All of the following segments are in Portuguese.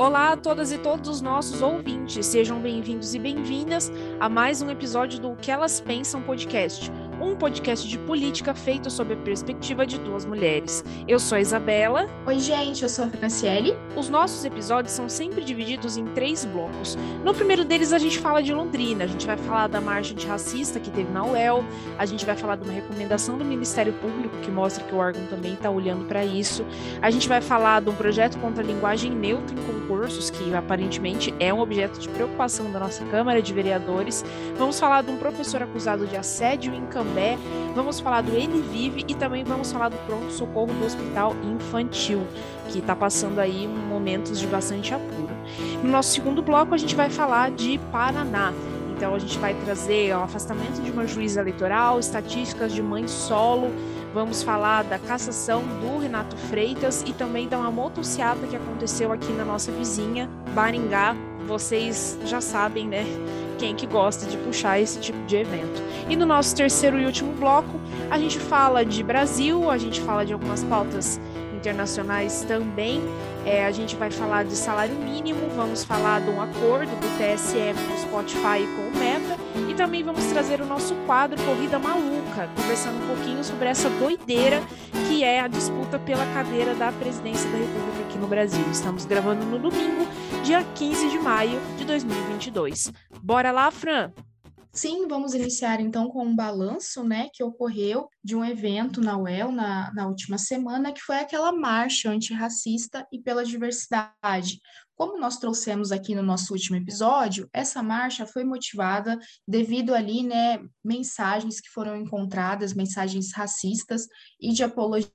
Olá a todas e todos os nossos ouvintes, sejam bem-vindos e bem-vindas a mais um episódio do O que Elas Pensam podcast, um podcast de política feito sob a perspectiva de duas mulheres. Eu sou a Isabela. Oi, gente, eu sou a Franciele. Os nossos episódios são sempre divididos em três blocos. No primeiro deles, a gente fala de Londrina, a gente vai falar da marcha antirracista que teve na UEL, a gente vai falar de uma recomendação do Ministério Público que mostra que o órgão também está olhando para isso, a gente vai falar de um projeto contra a linguagem neutra em concursos, que aparentemente é um objeto de preocupação da nossa Câmara de Vereadores, vamos falar de um professor acusado de assédio em Vamos falar do Ele Vive e também vamos falar do pronto-socorro do Hospital Infantil, que está passando aí momentos de bastante apuro. No nosso segundo bloco, a gente vai falar de Paraná. Então, a gente vai trazer o afastamento de uma juíza eleitoral, estatísticas de mãe solo, vamos falar da cassação do Renato Freitas e também da uma motociata que aconteceu aqui na nossa vizinha, Baringá. Vocês já sabem, né? Quem que gosta de puxar esse tipo de evento. E no nosso terceiro e último bloco, a gente fala de Brasil, a gente fala de algumas pautas internacionais também. É, a gente vai falar de salário mínimo, vamos falar de um acordo do TSE com o Spotify e com o Meta, e também vamos trazer o nosso quadro Corrida Maluca, conversando um pouquinho sobre essa doideira que é a disputa pela cadeira da presidência da República aqui no Brasil. Estamos gravando no domingo, dia 15 de maio de 2022. Bora lá, Fran! Sim, vamos iniciar então com um balanço, né, que ocorreu de um evento na UEL na, na última semana, que foi aquela marcha antirracista e pela diversidade, como nós trouxemos aqui no nosso último episódio, essa marcha foi motivada devido ali, né, mensagens que foram encontradas, mensagens racistas e de apologia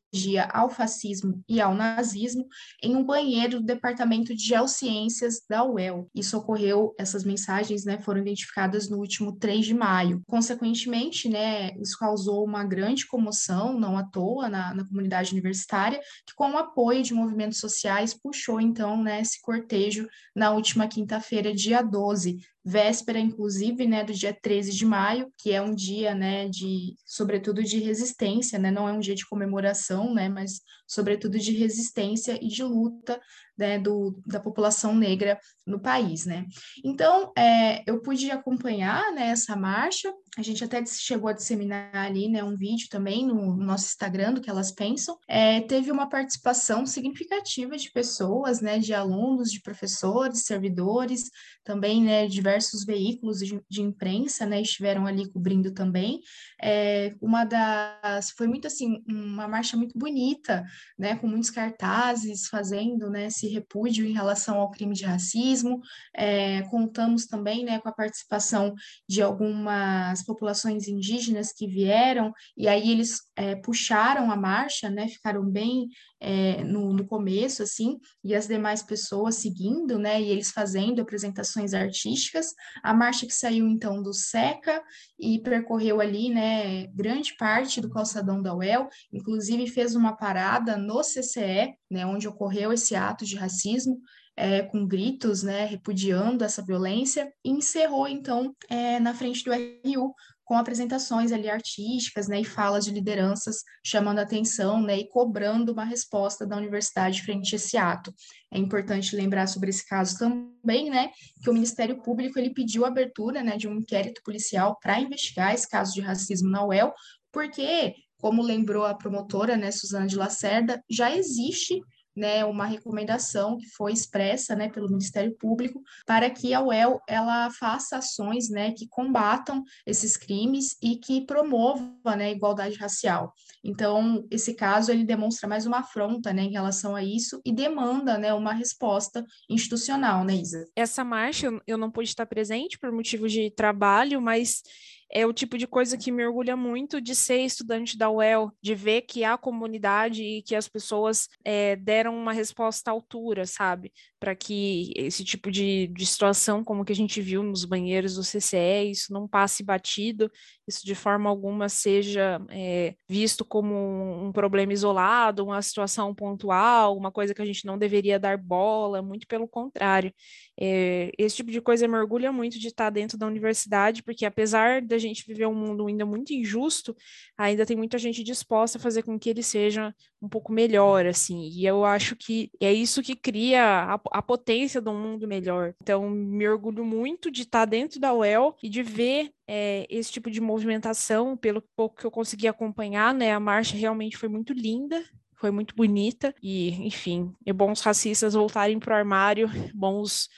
ao fascismo e ao nazismo em um banheiro do Departamento de Geociências da UEL. Isso ocorreu, essas mensagens, né, foram identificadas no último 3 de maio. Consequentemente, né, isso causou uma grande comoção, não à toa, na, na comunidade universitária, que com o apoio de movimentos sociais puxou, então, né, esse cortejo na última quinta-feira, dia 12, véspera, inclusive, né, do dia 13 de maio, que é um dia, né, de, sobretudo, de resistência, né, não é um dia de comemoração, né, mas, sobretudo, de resistência e de luta, né, do, da população negra no país, né. Então, é, eu pude acompanhar, né, essa marcha, a gente até chegou a disseminar ali, né, um vídeo também no, nosso Instagram do que elas pensam, é, teve uma participação significativa de pessoas, né, de alunos, de professores, servidores, também, né, diversos veículos de, de imprensa, né, estiveram ali cobrindo também. É, uma das, foi muito assim, uma marcha muito bonita, né, com muitos cartazes fazendo, né, esse repúdio em relação ao crime de racismo. É, contamos também, né, com a participação de algumas populações indígenas que vieram e aí eles é, puxaram a marcha, né, ficaram bem é, no, no começo, assim, e as demais pessoas seguindo, né, e eles fazendo apresentações artísticas. A marcha que saiu, então, do SECA e percorreu ali, né, grande parte do calçadão da UEL, inclusive fez uma parada no CCE, né, onde ocorreu esse ato de racismo, é, com gritos, né, repudiando essa violência, e encerrou, então, é, na frente do RU, com apresentações ali artísticas, né, e falas de lideranças chamando atenção, né, e cobrando uma resposta da universidade frente a esse ato. É importante lembrar sobre esse caso também, né, que o Ministério Público ele pediu a abertura, né, de um inquérito policial para investigar esse caso de racismo na UEL, porque como lembrou a promotora, né, Suzana de Lacerda, já existe né, uma recomendação que foi expressa, né, pelo Ministério Público para que a UEL ela faça ações, né, que combatam esses crimes e que promova, né, a igualdade racial. Então, esse caso ele demonstra mais uma afronta, né, em relação a isso e demanda, né, uma resposta institucional, né, Isa? Essa marcha eu não pude estar presente por motivo de trabalho, mas é o tipo de coisa que me orgulha muito de ser estudante da UEL, de ver que há comunidade e que as pessoas é, deram uma resposta à altura, sabe? Para que esse tipo de, de situação, como que a gente viu nos banheiros do CCE, isso não passe batido isso de forma alguma seja é, visto como um, um, problema isolado, uma situação pontual, uma coisa que a gente não deveria dar bola, muito pelo contrário. É, esse tipo de coisa me orgulha muito de estar dentro da universidade, porque apesar da gente viver um mundo ainda muito injusto, ainda tem muita gente disposta a fazer com que ele seja um pouco melhor, assim, e eu acho que é isso que cria a, a potência de um mundo melhor. Então, me orgulho muito de estar dentro da UEL e de ver é, esse tipo de movimentação, pelo pouco que eu consegui acompanhar, né? A marcha realmente foi muito linda, foi muito bonita e, enfim, é bons racistas voltarem para o armário, bons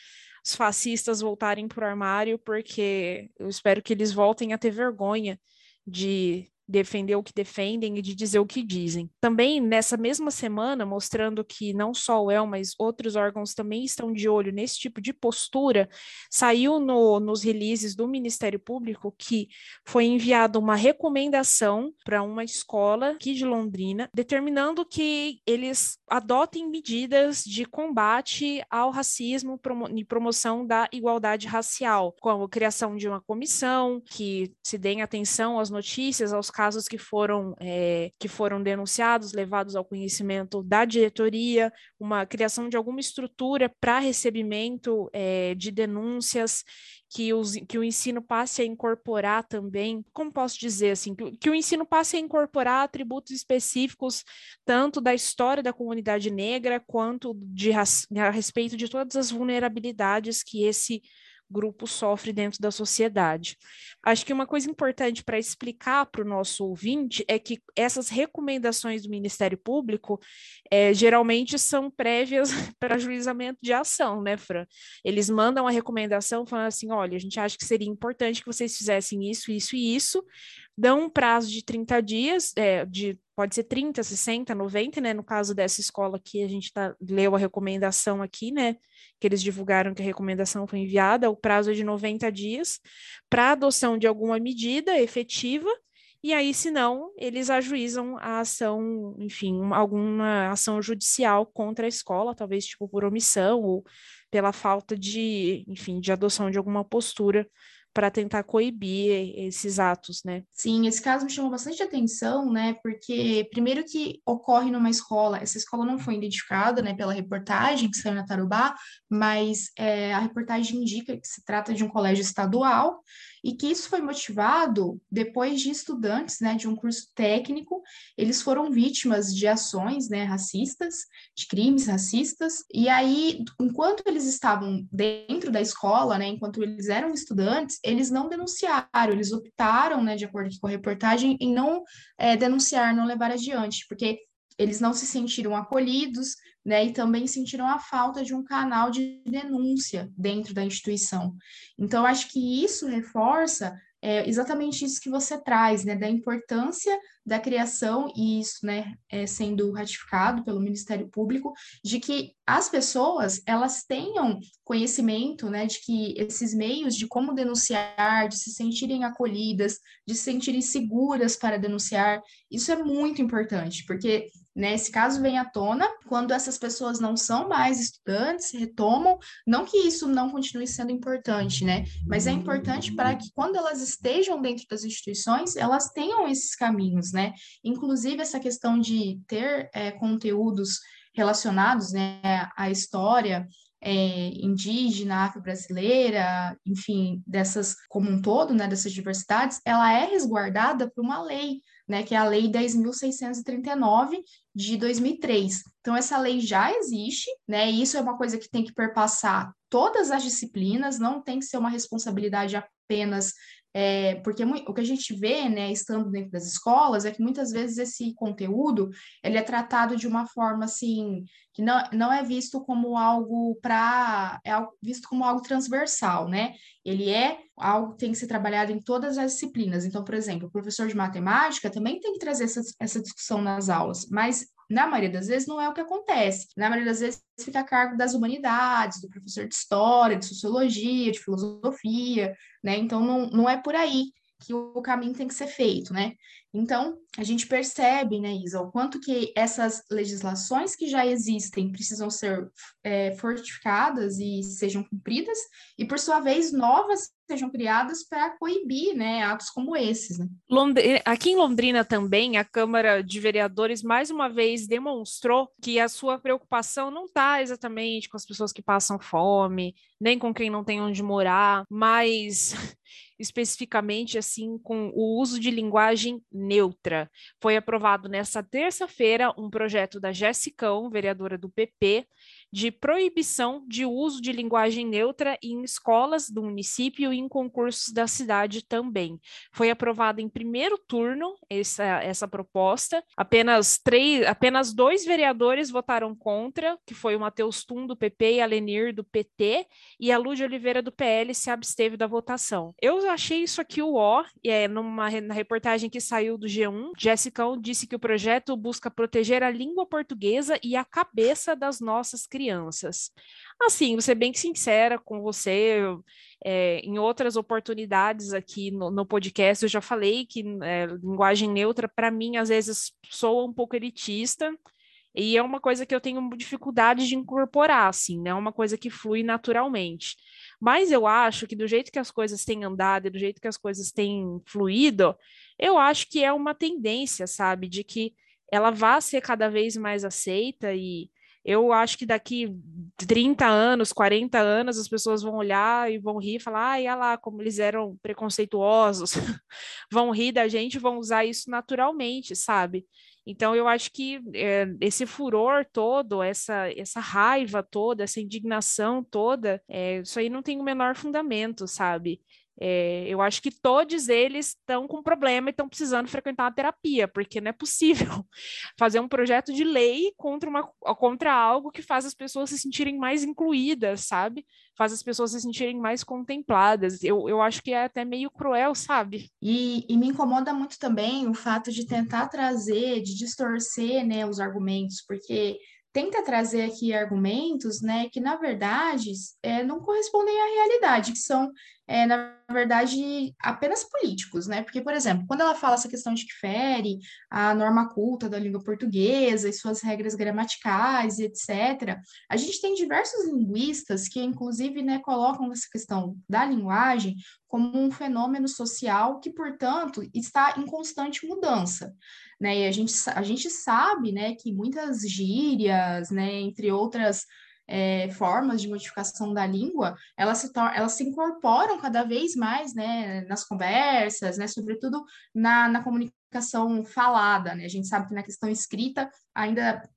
os fascistas voltarem para o armário, porque eu espero que eles voltem a ter vergonha de defender o que defendem e de dizer o que dizem. Também nessa mesma semana, mostrando que não só o El, mas outros órgãos também estão de olho nesse tipo de postura, saiu no, nos releases do Ministério Público que foi enviada uma recomendação para uma escola aqui de Londrina, determinando que eles adotem medidas de combate ao racismo e promoção da igualdade racial, como a criação de uma comissão que se deem atenção às notícias, aos casos que foram, é, que foram denunciados, levados ao conhecimento da diretoria, uma criação de alguma estrutura para recebimento é, de denúncias, que, os, que o ensino passe a incorporar também, como posso dizer assim, que, que o ensino passe a incorporar atributos específicos tanto da história da comunidade negra quanto de a respeito de todas as vulnerabilidades que esse grupo sofre dentro da sociedade. Acho que uma coisa importante para explicar para o nosso ouvinte é que essas recomendações do Ministério Público é, geralmente são prévias para ajuizamento de ação, né, Fran? Eles mandam a recomendação falando assim: olha, a gente acha que seria importante que vocês fizessem isso, isso e isso, dão um prazo de 30 dias, é, de pode ser 30, 60, 90, né? No caso dessa escola que a gente tá, leu a recomendação aqui, né? Que eles divulgaram que a recomendação foi enviada, o prazo é de 90 dias para adoção de alguma medida efetiva, e aí, se não, eles ajuizam a ação, enfim, alguma ação judicial contra a escola, talvez tipo por omissão ou pela falta de, enfim, de adoção de alguma postura para tentar coibir esses atos, né? Sim, esse caso me chamou bastante atenção, né? Porque primeiro que ocorre numa escola, essa escola não foi identificada, né, pela reportagem que saiu na Tarubá, mas é, a reportagem indica que se trata de um colégio estadual e que isso foi motivado depois de estudantes, né, de um curso técnico, eles foram vítimas de ações, né, racistas, de crimes racistas, e aí, enquanto eles estavam dentro da escola, né, enquanto eles eram estudantes, eles não denunciaram, eles optaram, né, de acordo com a reportagem, em não é, denunciar, não levar adiante, porque eles não se sentiram acolhidos, né, e também sentiram a falta de um canal de denúncia dentro da instituição. Então, acho que isso reforça é, exatamente isso que você traz, né, da importância da criação, e isso, né, é, sendo ratificado pelo Ministério Público, de que as pessoas, elas tenham conhecimento, né, de que esses meios de como denunciar, de se sentirem acolhidas, de se sentirem seguras para denunciar, isso é muito importante, porque né? Esse caso vem à tona quando essas pessoas não são mais estudantes, retomam, não que isso não continue sendo importante, né? Mas é importante para que quando elas estejam dentro das instituições, elas tenham esses caminhos, né? Inclusive essa questão de ter é, conteúdos relacionados, né, à história é, indígena, afro-brasileira, enfim, dessas como um todo, né, dessas diversidades, ela é resguardada por uma lei, né, que é a Lei 10.639 de 2003. Então, essa lei já existe, né, e isso é uma coisa que tem que perpassar todas as disciplinas, não tem que ser uma responsabilidade apenas é, porque o que a gente vê, né, estando dentro das escolas, é que muitas vezes esse conteúdo ele é tratado de uma forma assim que não, não é visto como algo para é visto como algo transversal, né? Ele é algo que tem que ser trabalhado em todas as disciplinas. Então, por exemplo, o professor de matemática também tem que trazer essa, essa discussão nas aulas, mas na maioria das vezes, não é o que acontece. Na maioria das vezes, fica a cargo das humanidades, do professor de história, de sociologia, de filosofia, né? Então, não, não é por aí. Que o caminho tem que ser feito, né? Então, a gente percebe, né, Isa, o quanto que essas legislações que já existem precisam ser é, fortificadas e sejam cumpridas, e, por sua vez, novas sejam criadas para coibir né, atos como esses. Né? Aqui em Londrina também, a Câmara de Vereadores mais uma vez demonstrou que a sua preocupação não está exatamente com as pessoas que passam fome, nem com quem não tem onde morar, mas especificamente assim com o uso de linguagem neutra. Foi aprovado nessa terça-feira um projeto da Jessicão, vereadora do PP, de proibição de uso de linguagem neutra em escolas do município e em concursos da cidade também. Foi aprovada em primeiro turno essa, essa proposta. Apenas três, apenas dois vereadores votaram contra, que foi o Matheus Tum do PP e a Lenir do PT, e a Lúdia Oliveira do PL se absteve da votação. Eu achei isso aqui o ó, e é numa na reportagem que saiu do G1, Jessica disse que o projeto busca proteger a língua portuguesa e a cabeça das nossas crianças crianças. Assim, vou ser bem sincera com você, é, em outras oportunidades aqui no, no, podcast, eu já falei que é, linguagem neutra, para mim, às vezes soa um pouco elitista, e é uma coisa que eu tenho dificuldade de incorporar, assim, né? É uma coisa que flui naturalmente. Mas eu acho que do jeito que as coisas têm andado e do jeito que as coisas têm fluído, eu acho que é uma tendência, sabe, de que ela vá ser cada vez mais aceita e eu acho que daqui 30 anos, 40 anos, as pessoas vão olhar e vão rir e falar, ai, olha lá, como eles eram preconceituosos, vão rir da gente, vão usar isso naturalmente, sabe? Então, eu acho que é, esse furor todo, essa, essa raiva toda, essa indignação toda, é, isso aí não tem o menor fundamento, sabe? É, eu acho que todos eles estão com problema e estão precisando frequentar uma terapia, porque não é possível fazer um projeto de lei contra, uma, contra algo que faz as pessoas se sentirem mais incluídas, sabe? Faz as pessoas se sentirem mais contempladas. Eu, eu acho que é até meio cruel, sabe? E, e me incomoda muito também o fato de tentar trazer, de distorcer né, os argumentos, porque tenta trazer aqui argumentos, né, que na verdade é, não correspondem à realidade, que são é, na verdade, apenas políticos, né? Porque, por exemplo, quando ela fala essa questão de que fere a norma culta da língua portuguesa e suas regras gramaticais e etc., a gente tem diversos linguistas que, inclusive, né, colocam essa questão da linguagem como um fenômeno social que, portanto, está em constante mudança. Né? E a gente, a gente sabe né, que muitas gírias, né, entre outras é, formas de modificação da língua, elas se, elas se incorporam cada vez mais né, nas conversas, né, sobretudo na, na comunicação falada. Né? A gente sabe que na questão escrita, ainda,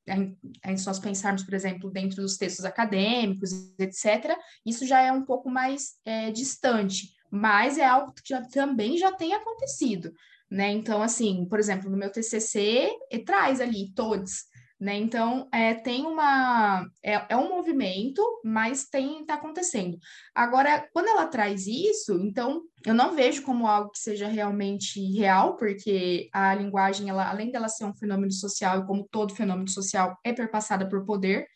se nós pensarmos, por exemplo, dentro dos textos acadêmicos, etc., isso já é um pouco mais é, distante, mas é algo que já, também já tem acontecido. Né? Então, assim, por exemplo, no meu TCC, traz ali todos, né? Então, é, tem uma. É, é um movimento, mas tem está acontecendo. Agora, quando ela traz isso, então eu não vejo como algo que seja realmente real, porque a linguagem, ela, além dela ser um fenômeno social, e como todo fenômeno social, é perpassada por poder.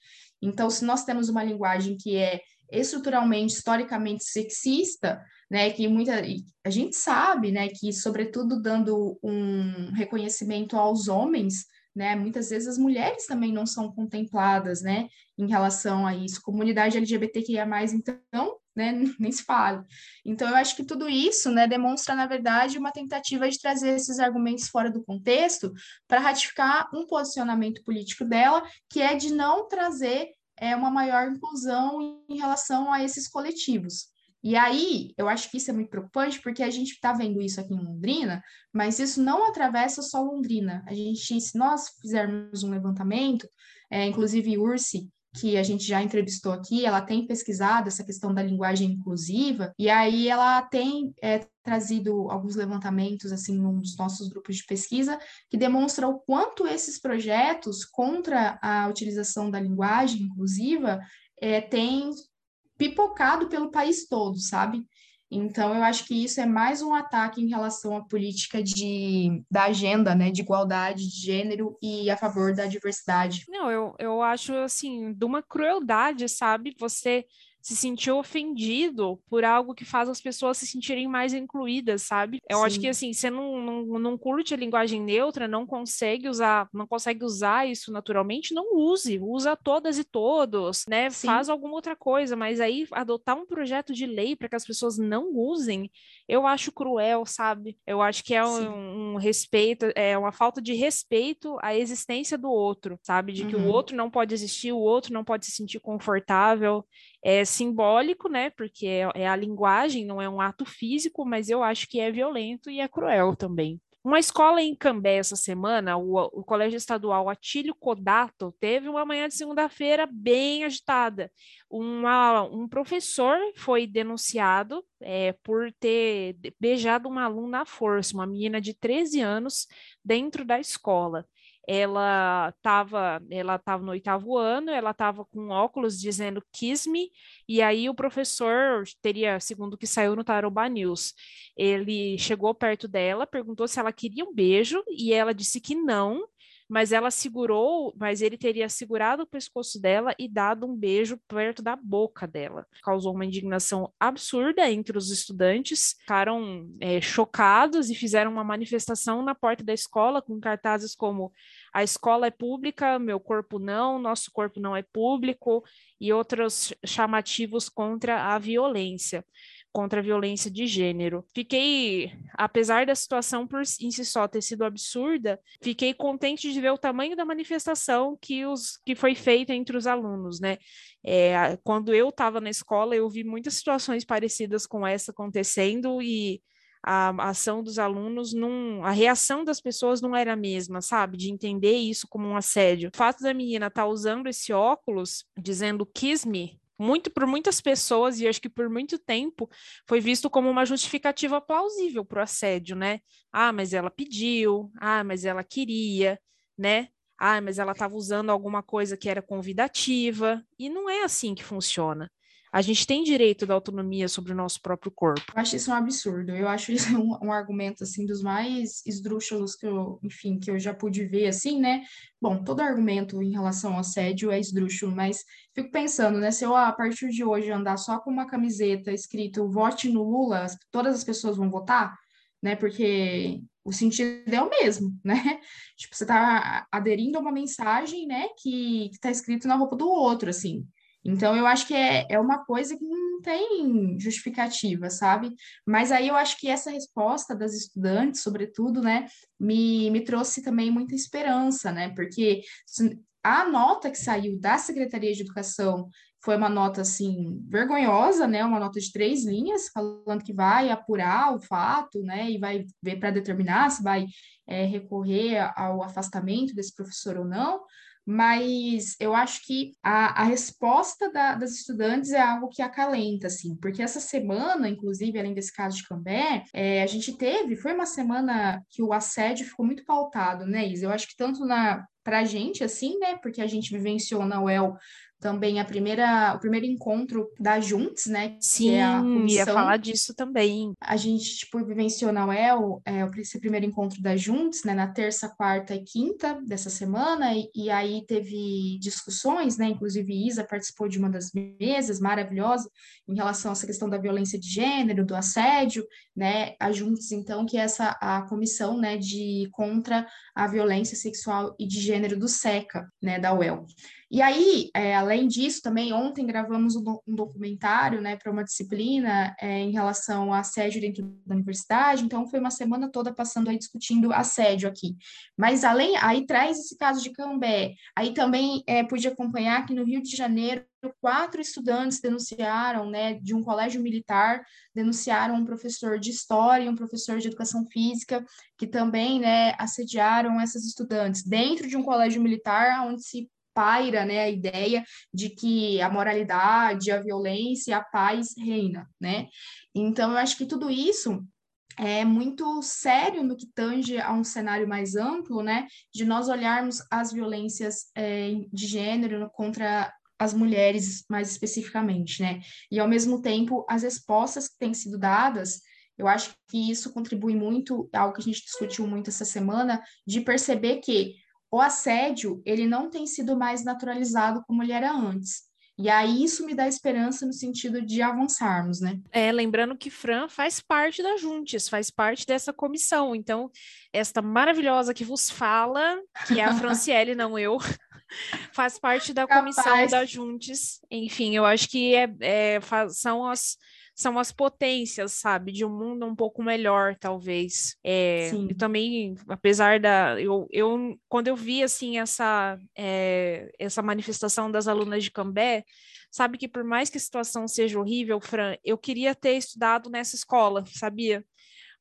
Então, se nós temos uma linguagem que é estruturalmente, historicamente sexista, né, que muita a gente sabe, né, que sobretudo dando um reconhecimento aos homens, né? Muitas vezes as mulheres também não são contempladas, né, em relação a isso. Comunidade LGBTQIA+, então, né, nem se fala. Então, eu acho que tudo isso, né, demonstra, na verdade, uma tentativa de trazer esses argumentos fora do contexto para ratificar um posicionamento político dela, que é de não trazer é, uma maior inclusão em relação a esses coletivos. E aí, eu acho que isso é muito preocupante, porque a gente está vendo isso aqui em Londrina, mas isso não atravessa só Londrina. A gente, se nós fizermos um levantamento, é, inclusive Ursi, que a gente já entrevistou aqui, ela tem pesquisado essa questão da linguagem inclusiva, e aí ela tem é, trazido alguns levantamentos, assim, nos nossos grupos de pesquisa, que demonstram o quanto esses projetos contra a utilização da linguagem inclusiva é, têm pipocado pelo país todo, sabe? Então, eu acho que isso é mais um ataque em relação à política de, da agenda, né, de igualdade de gênero e a favor da diversidade. Não, eu, eu acho, assim, de uma crueldade, sabe? Você se sentir ofendido por algo que faz as pessoas se sentirem mais incluídas, sabe? Eu Sim. acho que assim, você não, não, não curte a linguagem neutra, não consegue usar, não consegue usar isso naturalmente, não use, usa todas e todos, né? Sim. Faz alguma outra coisa, mas aí adotar um projeto de lei para que as pessoas não usem, eu acho cruel, sabe? Eu acho que é um, um, respeito, é uma falta de respeito à existência do outro, sabe? De que uhum. o outro não pode existir, o outro não pode se sentir confortável é simbólico, né? Porque é, é, a linguagem, não é um ato físico, mas eu acho que é violento e é cruel também. Uma escola em Cambé essa semana, o, o Colégio Estadual Atílio Codato, teve uma manhã de segunda-feira bem agitada. Uma, um professor foi denunciado é, por ter beijado uma aluna à força, uma menina de 13 anos, dentro da escola ela estava ela tava no oitavo ano, ela estava com óculos dizendo Kiss Me, e aí o professor teria, segundo o que saiu no Taroba News, ele chegou perto dela, perguntou se ela queria um beijo, e ela disse que não, mas ela segurou, mas ele teria segurado o pescoço dela e dado um beijo perto da boca dela. Causou uma indignação absurda entre os estudantes, ficaram é, chocados e fizeram uma manifestação na porta da escola com cartazes como a escola é pública, meu corpo não, nosso corpo não é público e outros chamativos contra a violência contra a violência de gênero. Fiquei, apesar da situação por em si só ter sido absurda, fiquei contente de ver o tamanho da manifestação que, os, que foi feita entre os alunos, né? É, quando eu estava na escola, eu vi muitas situações parecidas com essa acontecendo e a, ação dos alunos, a reação das pessoas não era a mesma, sabe? De entender isso como um assédio. O fato da menina estar tá usando esse óculos, dizendo kiss me, muito por muitas pessoas e acho que por muito tempo foi visto como uma justificativa plausível para o assédio, né? Ah, mas ela pediu, ah, mas ela queria, né? Ah, mas ela estava usando alguma coisa que era convidativa e não é assim que funciona. A gente tem direito da autonomia sobre o nosso próprio corpo. Eu acho isso um absurdo. Eu acho isso um, um argumento assim dos mais esdrúxulos que eu, enfim, que eu já pude ver assim, né? Bom, todo argumento em relação ao assédio é esdrúxulo, mas fico pensando, né? Se eu a partir de hoje andar só com uma camiseta escrito vote no Lula, todas as pessoas vão votar, né? Porque o sentido é o mesmo, né? Tipo, você tá aderindo a uma mensagem, né, que, que tá escrito na roupa do outro, assim. Então, eu acho que é, é uma coisa que não tem justificativa, sabe? Mas aí eu acho que essa resposta das estudantes, sobretudo, né, me, me trouxe também muita esperança, né? Porque a nota que saiu da Secretaria de Educação foi uma nota, assim, vergonhosa, né? Uma nota de três linhas, falando que vai apurar o fato, né? E vai ver para determinar se vai é, recorrer ao afastamento desse professor ou não mas eu acho que a, a resposta da, das estudantes é algo que acalenta, assim, porque essa semana, inclusive, além desse caso de Cambé, é, a gente teve, foi uma semana que o assédio ficou muito pautado, né, Isa? Eu acho que tanto na para a gente, assim, né? Porque a gente vivenciou na UEL também a primeira, o primeiro encontro da Junts, né? Sim, é ia falar disso também. A gente, tipo, vivenciou na UEL é, esse primeiro encontro da Junts, né? Na terça, quarta e quinta dessa semana, e, e aí teve discussões, né? Inclusive, Isa participou de uma das mesas, maravilhosa, em relação a essa questão da violência de gênero, do assédio, né? A Junts, então, que é essa a comissão, né, de contra a violência sexual e de gênero do SECA, né, da UEL. E aí, é, além disso, também ontem gravamos um, um documentário né, para uma disciplina é, em relação ao assédio dentro da universidade, então foi uma semana toda passando aí discutindo assédio aqui. Mas além, aí traz esse caso de Cambé, aí também é, pude acompanhar que no Rio de Janeiro quatro estudantes denunciaram, né, de um colégio militar, denunciaram um professor de história e um professor de educação física, que também, né, assediaram essas estudantes dentro de um colégio militar, onde se paira né, a ideia de que a moralidade, a violência a paz reina, né? Então, eu acho que tudo isso é muito sério no que tange a um cenário mais amplo, né? De nós olharmos as violências é, de gênero contra as mulheres mais especificamente, né? E ao mesmo tempo as respostas que têm sido dadas, eu acho que isso contribui muito, algo que a gente discutiu muito essa semana, de perceber que o assédio, ele não tem sido mais naturalizado como ele era antes. E aí isso me dá esperança no sentido de avançarmos, né? É, lembrando que Fran faz parte da Juntes, faz parte dessa comissão. Então, esta maravilhosa que vos fala, que é a Franciele, não eu, faz parte da Capaz. comissão da Juntes. Enfim, eu acho que é, é, são as são as potências, sabe, de um mundo um pouco melhor, talvez. É, e também, apesar da. Eu, eu, quando eu vi, assim, essa, é, essa manifestação das alunas de Cambé, sabe que por mais que a situação seja horrível, Fran, eu queria ter estudado nessa escola, sabia?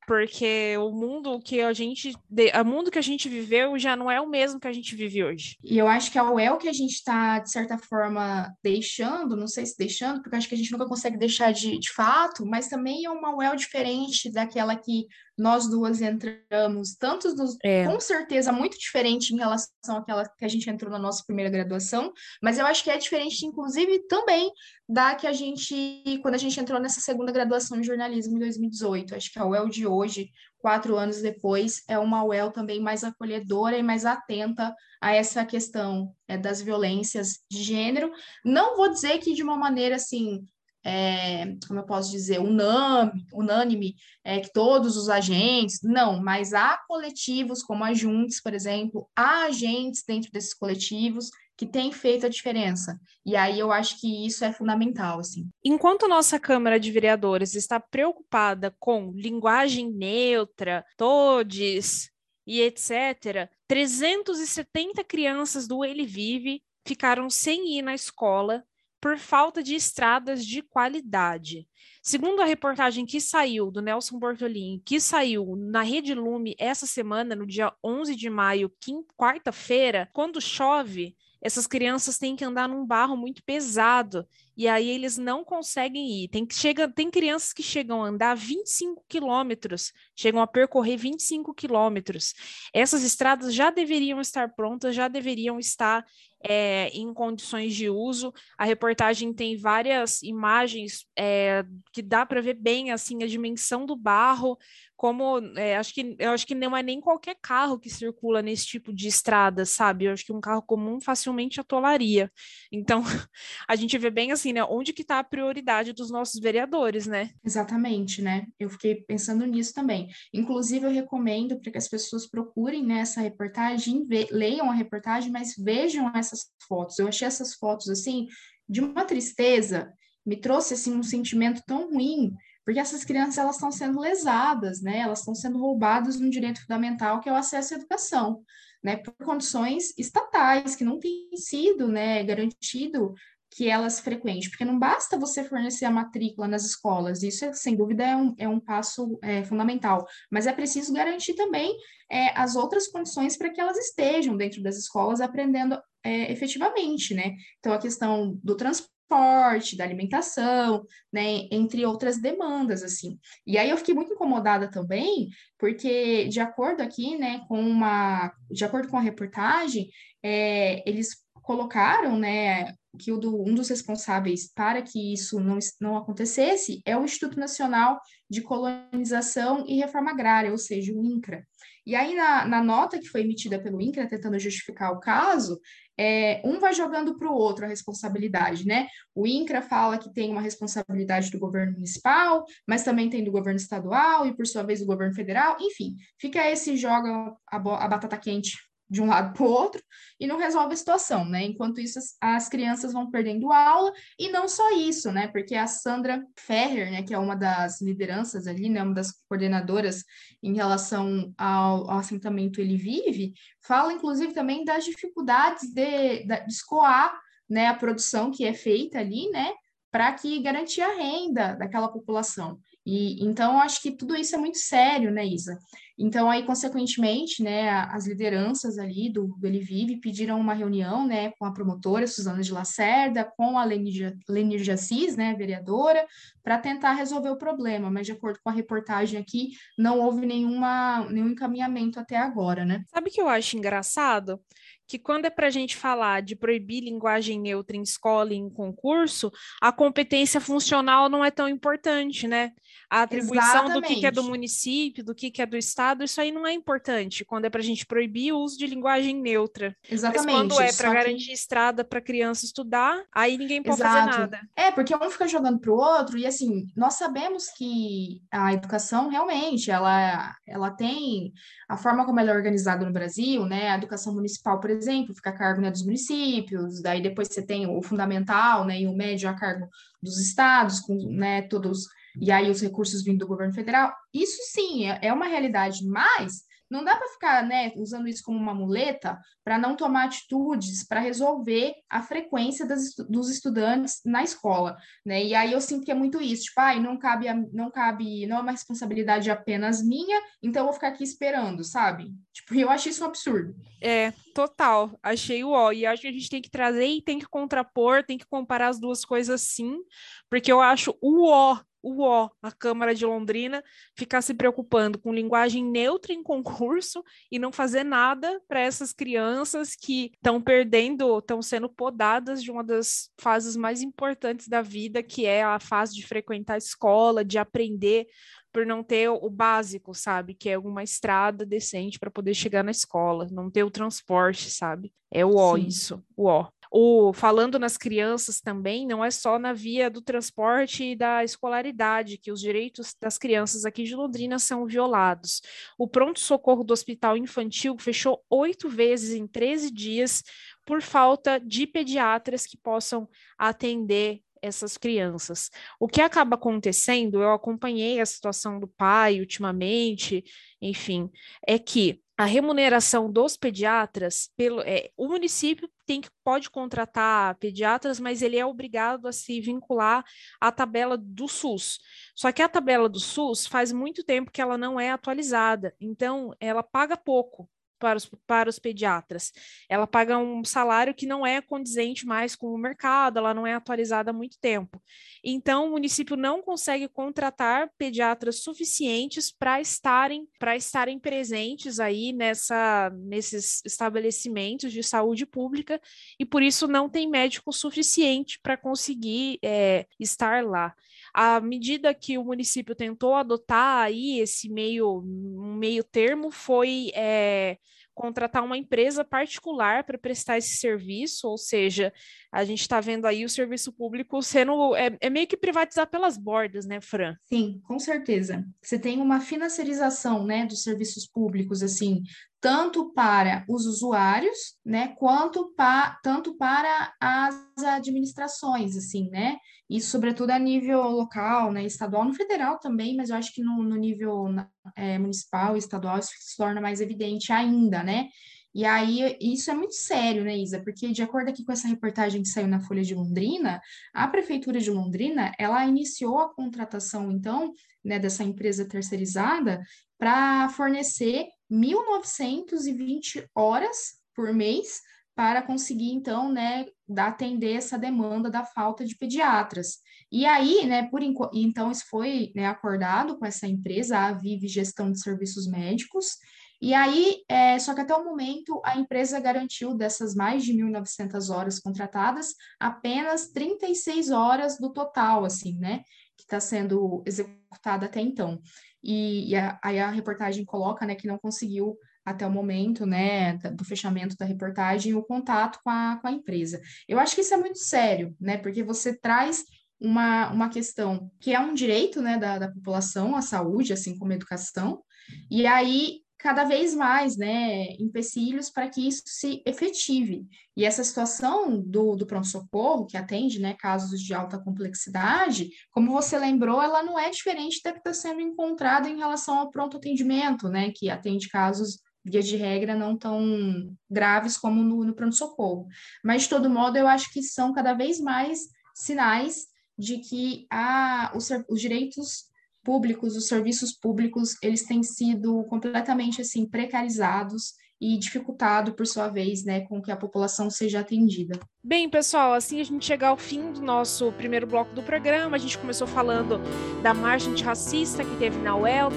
Porque o mundo que a gente o mundo que a gente viveu já não é o mesmo que a gente vive hoje. E eu acho que é o El que a gente está, de certa forma, deixando, não sei se deixando, porque acho que a gente nunca consegue deixar de, de fato, mas também é uma UEL diferente daquela que nós duas entramos, tanto dos, é. com certeza muito diferente em relação àquela que a gente entrou na nossa primeira graduação, mas eu acho que é diferente, inclusive, também da que a gente, quando a gente entrou nessa segunda graduação em jornalismo em 2018. Acho que a UEL de hoje, quatro anos depois, é uma UEL também mais acolhedora e mais atenta a essa questão é, das violências de gênero. Não vou dizer que de uma maneira assim é, como eu posso dizer, unânime, unânime é, que todos os agentes, não, mas há coletivos como a Juntes, por exemplo, há agentes dentro desses coletivos que têm feito a diferença. E aí eu acho que isso é fundamental, assim. Enquanto nossa Câmara de Vereadores está preocupada com linguagem neutra, todes e etc., 370 crianças do Ele Vive ficaram sem ir na escola por falta de estradas de qualidade. Segundo a reportagem que saiu do Nelson Bortolini, que saiu na Rede Lume essa semana, no dia 11 de maio, quarta-feira, quando chove, essas crianças têm que andar num barro muito pesado e aí eles não conseguem ir. Tem, chega, tem crianças que chegam a andar 25 quilômetros, chegam a percorrer 25 quilômetros. Essas estradas já deveriam estar prontas, já deveriam estar é, em condições de uso. A reportagem tem várias imagens é, que dá para ver bem assim a dimensão do barro, como é, acho que eu acho que não é nem qualquer carro que circula nesse tipo de estrada, sabe? Eu acho que um carro comum facilmente atolaria. Então a gente vê bem assim, né? Onde que está a prioridade dos nossos vereadores, né? Exatamente, né? Eu fiquei pensando nisso também. Inclusive eu recomendo para que as pessoas procurem né, reportagem, leiam a reportagem, mas vejam essa essas fotos. Eu achei essas fotos assim de uma tristeza, me trouxe assim um sentimento tão ruim, porque essas crianças elas estão sendo lesadas, né? Elas estão sendo roubadas de um direito fundamental que é o acesso à educação, né? Por condições estatais que não tem sido, né, garantido que elas frequentem, porque não basta você fornecer a matrícula nas escolas, isso sem dúvida é um, é um passo é, fundamental, mas é preciso garantir também é, as outras condições para que elas estejam dentro das escolas aprendendo é, efetivamente, né? Então, a questão do transporte, da alimentação, né, entre outras demandas, assim. E aí eu fiquei muito incomodada também, porque de acordo aqui, né, com uma, de acordo com a reportagem, é, eles colocaram, né, que o do, um dos responsáveis para que isso não, não acontecesse é o Instituto Nacional de Colonização e Reforma Agrária, ou seja, o INCRA. E aí, na, na nota que foi emitida pelo INCRA, tentando justificar o caso, é, um vai jogando para o outro a responsabilidade, né? O INCRA fala que tem uma responsabilidade do governo municipal, mas também tem do governo estadual e, por sua vez, do governo federal. Enfim, fica esse joga a, a batata quente de um lado para o outro e não resolve a situação, né? Enquanto isso, as, as, crianças vão perdendo aula e não só isso, né? Porque a Sandra Ferrer, né, que é uma das lideranças ali, né, uma das coordenadoras em relação ao, ao assentamento Ele Vive, fala inclusive também das dificuldades de, de, escoar, né, a produção que é feita ali, né, para que garantir a renda daquela população. E então acho que tudo isso é muito sério, né, Isa? Então aí consequentemente, né, as lideranças ali do, do Ele Vive pediram uma reunião, né, com a promotora Suzana de Lacerda, com a Lenir Jacis, né, vereadora, para tentar resolver o problema, mas de acordo com a reportagem aqui, não houve nenhuma nenhum encaminhamento até agora, né? Sabe o que eu acho engraçado? Que quando é para a gente falar de proibir linguagem neutra em escola e em concurso, a competência funcional não é tão importante, né? A atribuição Exatamente. do que, que, é do município, do que, que é do estado, isso aí não é importante quando é para a gente proibir o uso de linguagem neutra. Exatamente. Mas quando é para garantir que... estrada para criança estudar, aí ninguém pode Exato. fazer nada. É, porque um fica jogando para o outro, e assim, nós sabemos que a educação realmente ela, ela tem a forma como ela é organizada no Brasil, né? A educação municipal, por exemplo, fica a cargo né, dos municípios, daí depois você tem o fundamental, né, e o médio a cargo dos estados, com né, todos, e aí os recursos vindo do governo federal. Isso sim é, é uma realidade, mas não dá para ficar né, usando isso como uma muleta para não tomar atitudes para resolver a frequência das, dos estudantes na escola. Né? E aí eu sinto que é muito isso, tipo, ah, não cabe, não cabe, não é uma responsabilidade apenas minha, então eu vou ficar aqui esperando, sabe? Tipo, eu acho isso um absurdo. É, total. Achei o ó. E acho que a gente tem que trazer e tem que contrapor, tem que comparar as duas coisas sim, porque eu acho o ó o ó, a Câmara de Londrina, ficar se preocupando com linguagem neutra em concurso e não fazer nada para essas crianças que estão perdendo, estão sendo podadas de uma das fases mais importantes da vida, que é a fase de frequentar a escola, de aprender por não ter o básico, sabe? Que é uma estrada decente para poder chegar na escola, não ter o transporte, sabe? É o ó, isso, o ó. O, falando nas crianças também, não é só na via do transporte e da escolaridade que os direitos das crianças aqui de Londrina são violados. O pronto-socorro do Hospital Infantil fechou oito vezes em 13 dias por falta de pediatras que possam atender essas crianças. O que acaba acontecendo, eu acompanhei a situação do pai ultimamente, enfim, é que a remuneração dos pediatras, pelo, é, o município tem que pode contratar pediatras, mas ele é obrigado a se vincular à tabela do SUS. Só que a tabela do SUS faz muito tempo que ela não é atualizada, então ela paga pouco para os, para os pediatras. Ela paga um salário que não é condizente mais com o mercado, ela não é atualizada há muito tempo. Então, o município não consegue contratar pediatras suficientes para estarem para estarem presentes aí nessa nesses estabelecimentos de saúde pública e por isso não tem médico suficiente para conseguir é, estar lá. À medida que o município tentou adotar aí esse meio, meio termo, foi é, contratar uma empresa particular para prestar esse serviço, ou seja, a gente está vendo aí o serviço público sendo é, é, meio que privatizar pelas bordas, né, Fran? Sim, com certeza. Você tem uma financiarização, né, dos serviços públicos, assim, tanto para os usuários, né, quanto pa, tanto para as administrações, assim, né? Isso, sobretudo, a nível local, né, estadual, no federal também, mas eu acho que no, no nível é, municipal e estadual isso se torna mais evidente ainda, né? E aí, isso é muito sério, né, Isa? Porque, de acordo aqui com essa reportagem que saiu na Folha de Londrina, a Prefeitura de Londrina, ela iniciou a contratação, então, né, dessa empresa terceirizada para fornecer 1.920 horas por mês para conseguir, então, né, atender essa demanda da falta de pediatras. E aí, né, por então, isso foi né, acordado com essa empresa, a Vive Gestão de Serviços Médicos, e aí, é, só que até o momento, a empresa garantiu dessas mais de 1.900 horas contratadas, apenas 36 horas do total, assim, né, que está sendo executada até então e, e a, aí a reportagem coloca, né, que não conseguiu até o momento, né, do fechamento da reportagem, o contato com a, com a empresa. Eu acho que isso é muito sério, né, porque você traz uma, uma questão que é um direito, né, da, da população, a saúde, assim como a educação, e aí cada vez mais né, empecilhos para que isso se efetive. E essa situação do, do pronto-socorro, que atende né, casos de alta complexidade, como você lembrou, ela não é diferente da que está sendo encontrada em relação ao pronto atendimento, né, que atende casos via de regra, não tão graves como no, no pronto-socorro. Mas, de todo modo, eu acho que são cada vez mais sinais de que a, os, os direitos públicos, os serviços públicos, eles têm sido completamente assim precarizados e dificultado, por sua vez, né, com que a população seja atendida. Bem, pessoal, assim a gente chega ao fim do nosso primeiro bloco do programa. A gente começou falando da marcha antirracista que teve na UEL,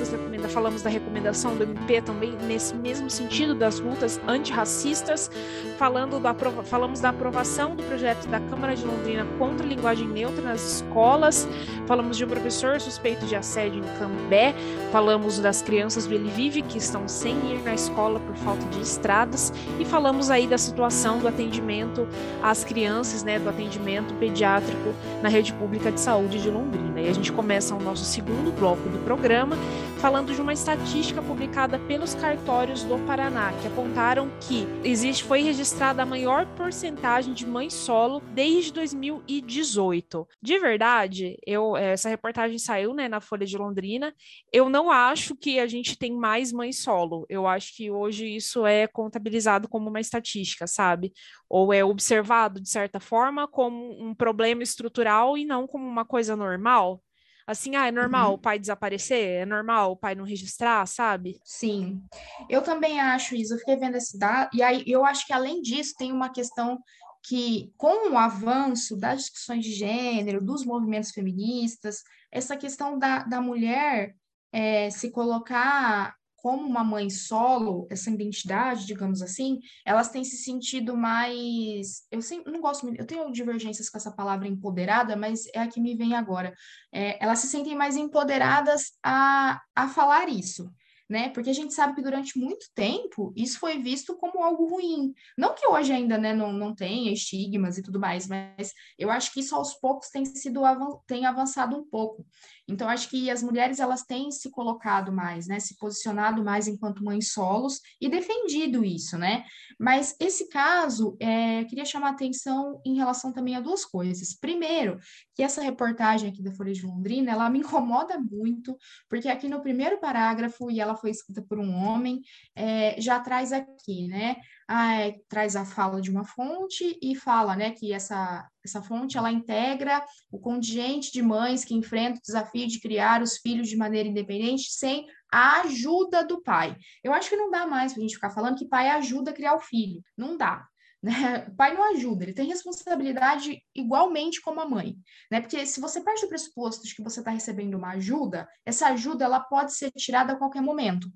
falamos da recomendação do MP também nesse mesmo sentido das lutas antirracistas, falando da, falamos da aprovação do projeto da Câmara de Londrina contra a linguagem neutra nas escolas, falamos de um professor suspeito de assédio em Cambé, falamos das crianças do Ele Vive que estão sem ir na escola por falta de estradas e falamos aí da situação do atendimento às as crianças né, do atendimento pediátrico na rede pública de saúde de Londrina. E a gente começa o nosso segundo bloco do programa falando de uma estatística publicada pelos cartórios do Paraná, que apontaram que existe, foi registrada a maior porcentagem de mães solo desde 2018. De verdade, eu, essa reportagem saiu né, na Folha de Londrina. Eu não acho que a gente tem mais mães solo. Eu acho que hoje isso é contabilizado como uma estatística, sabe? Ou é observado, de certa forma, como um problema estrutural e não como uma coisa normal. Assim, ah, é normal uhum. o pai desaparecer? É normal o pai não registrar, sabe? Sim. Eu também acho isso. Eu fiquei vendo esse dado. E aí eu acho que, além disso, tem uma questão que, com o avanço das discussões de gênero, dos movimentos feministas, essa questão da, da mulher é, se colocar como uma mãe solo, essa identidade, digamos assim, elas têm se sentido mais. Eu sempre, não gosto eu tenho divergências com essa palavra empoderada, mas é a que me vem agora. É, elas se sentem mais empoderadas a, a falar isso né? Porque a gente sabe que durante muito tempo isso foi visto como algo ruim. Não que hoje ainda né, não, não tenha estigmas e tudo mais, mas eu acho que isso aos poucos tem sido tem avançado um pouco. Então, acho que as mulheres elas têm se colocado mais, né? Se posicionado mais enquanto mães solos e defendido isso, né? Mas esse caso, é, queria chamar atenção em relação também a duas coisas. Primeiro, que essa reportagem aqui da Folha de Londrina, ela me incomoda muito, porque aqui no primeiro parágrafo, e ela foi escrita por um homem, é, já traz aqui, né? Ah, é, traz a fala de uma fonte e fala, né, que essa, essa fonte, ela integra o contingente de mães que enfrentam o desafio de criar os filhos de maneira independente sem a ajuda do pai. Eu acho que não dá mais para a gente ficar falando que pai ajuda a criar o filho. Não dá. Né? O pai não ajuda, ele tem responsabilidade igualmente como a mãe, né? Porque se você parte do pressuposto de que você está recebendo uma ajuda, essa ajuda ela pode ser tirada a qualquer momento.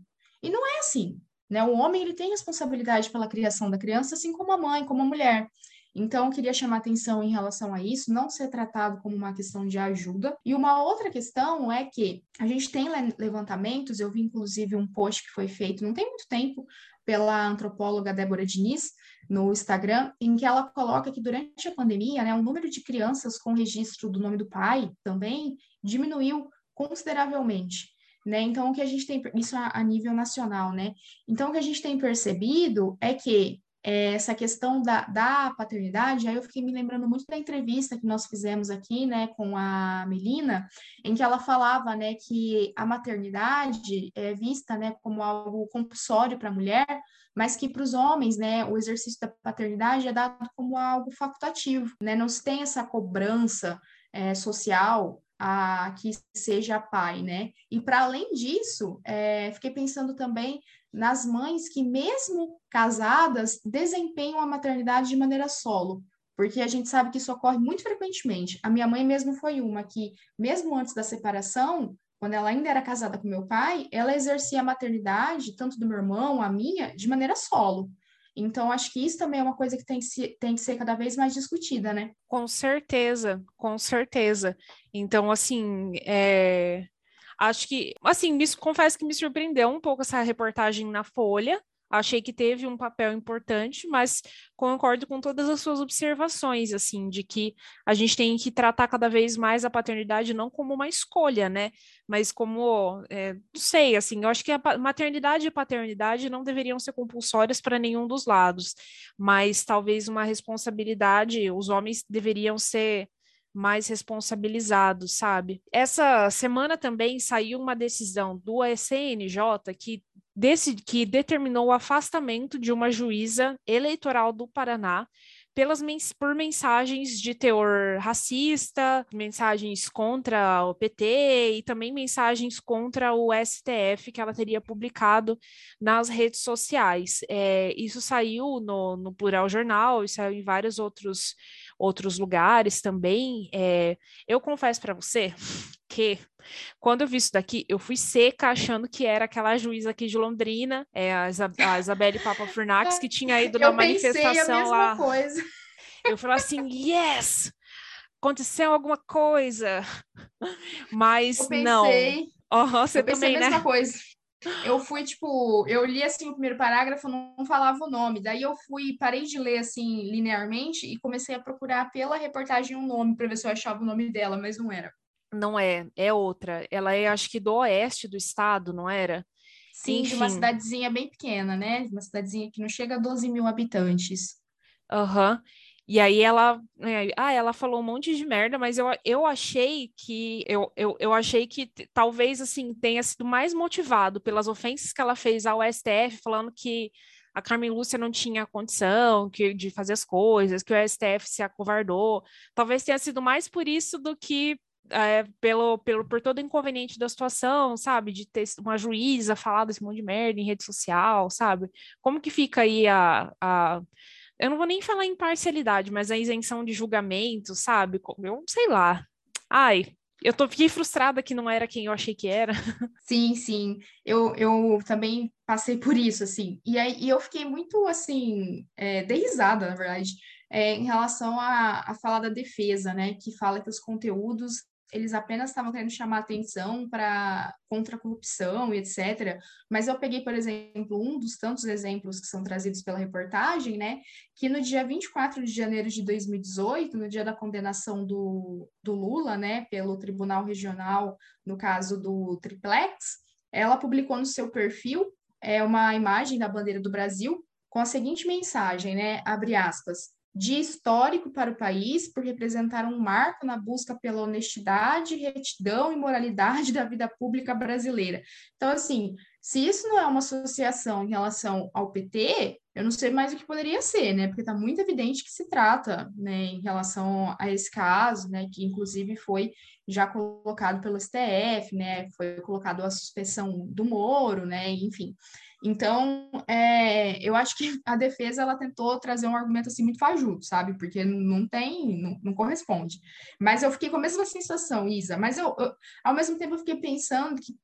E não é assim, né? O homem ele tem responsabilidade pela criação da criança, assim como a mãe, como a mulher. Então, eu queria chamar atenção em relação a isso, não ser tratado como uma questão de ajuda. E uma outra questão é que a gente tem levantamentos, eu vi inclusive um post que foi feito não tem muito tempo pela antropóloga Débora Diniz no Instagram, em que ela coloca que durante a pandemia, né, o número de crianças com registro do nome do pai também diminuiu consideravelmente. Né? Então, o que a gente tem, isso a, a nível nacional, né? Então, o que a gente tem percebido é que é, essa questão da, da paternidade, aí eu fiquei me lembrando muito da entrevista que nós fizemos aqui, né, com a Melina, em que ela falava, né, que a maternidade é vista, né, como algo compulsório para a mulher, mas que para os homens, né, o exercício da paternidade é dado como algo facultativo, né, não se tem essa cobrança é, social a que seja pai, né? E para além disso, é, fiquei pensando também nas mães que, mesmo casadas, desempenham a maternidade de maneira solo, porque a gente sabe que isso ocorre muito frequentemente. A minha mãe mesmo foi uma que, mesmo antes da separação, quando ela ainda era casada com meu pai, ela exercia a maternidade, tanto do meu irmão, a minha, de maneira solo. Então, acho que isso também é uma coisa que tem tem que ser cada vez mais discutida, né? Com certeza, com certeza. Então, assim, é... acho que, assim, me, confesso que me surpreendeu um pouco essa reportagem na Folha, achei que teve um papel importante, mas concordo com todas as suas observações, assim, de que a gente tem que tratar cada vez mais a paternidade não como uma escolha, né, mas como, é, não sei, assim, eu acho que a maternidade e paternidade não deveriam ser compulsórias para nenhum dos lados, mas talvez uma responsabilidade, os homens deveriam ser mais responsabilizados, sabe? Essa semana também saiu uma decisão do SNJ que desse, que determinou o afastamento de uma juíza eleitoral do Paraná pelas por mensagens de teor racista, mensagens contra o PT e também mensagens contra o STF que ela teria publicado nas redes sociais. É, isso saiu no, no Plural Jornal e saiu em vários outros outros lugares também. É, eu confesso para você que quando eu vi isso daqui, eu fui seca achando que era aquela juíza aqui de Londrina, é, a, Isa a Isabelle Papa Furnax, que tinha ido na manifestação lá. Coisa. Eu falei assim, yes! Aconteceu alguma coisa. Mas eu pensei, não. Uhum, você eu pensei também, a mesma né? coisa. Eu fui, tipo, eu li assim o primeiro parágrafo, não falava o nome. Daí eu fui, parei de ler assim linearmente e comecei a procurar pela reportagem um nome para ver se eu achava o nome dela, mas não era. Não é, é outra. Ela é, acho que do oeste do estado, não era? Sim, Enfim. de uma cidadezinha bem pequena, né? Uma cidadezinha que não chega a 12 mil habitantes. Aham. Uhum. E aí ela, né, ah, ela falou um monte de merda, mas eu, eu achei que eu, eu, eu achei que talvez assim tenha sido mais motivado pelas ofensas que ela fez ao STF, falando que a Carmen Lúcia não tinha condição que, de fazer as coisas, que o STF se acovardou. Talvez tenha sido mais por isso do que é, pelo, pelo, por todo o inconveniente da situação, sabe? De ter uma juíza falar desse monte de merda em rede social, sabe? Como que fica aí a, a eu não vou nem falar em parcialidade, mas a isenção de julgamento, sabe? Eu sei lá. Ai, eu tô, fiquei frustrada que não era quem eu achei que era. Sim, sim. Eu, eu também passei por isso, assim. E aí e eu fiquei muito, assim, é, dei risada, na verdade, é, em relação à fala da defesa, né? Que fala que os conteúdos eles apenas estavam querendo chamar atenção para contra a corrupção e etc. Mas eu peguei, por exemplo, um dos tantos exemplos que são trazidos pela reportagem, né, que no dia 24 de janeiro de 2018, no dia da condenação do, do Lula, né, pelo Tribunal Regional, no caso do Triplex, ela publicou no seu perfil é, uma imagem da bandeira do Brasil com a seguinte mensagem, né, abre aspas, de histórico para o país, por representar um marco na busca pela honestidade, retidão e moralidade da vida pública brasileira. Então, assim, se isso não é uma associação em relação ao PT, eu não sei mais o que poderia ser, né? Porque está muito evidente que se trata, né, em relação a esse caso, né, que inclusive foi já colocado pelo STF, né, foi colocado a suspensão do Moro, né, enfim. Então, é, eu acho que a defesa ela tentou trazer um argumento assim muito fajuto, sabe? Porque não tem, não, não corresponde. Mas eu fiquei com a mesma sensação, Isa. Mas eu, eu, ao mesmo tempo eu fiquei pensando que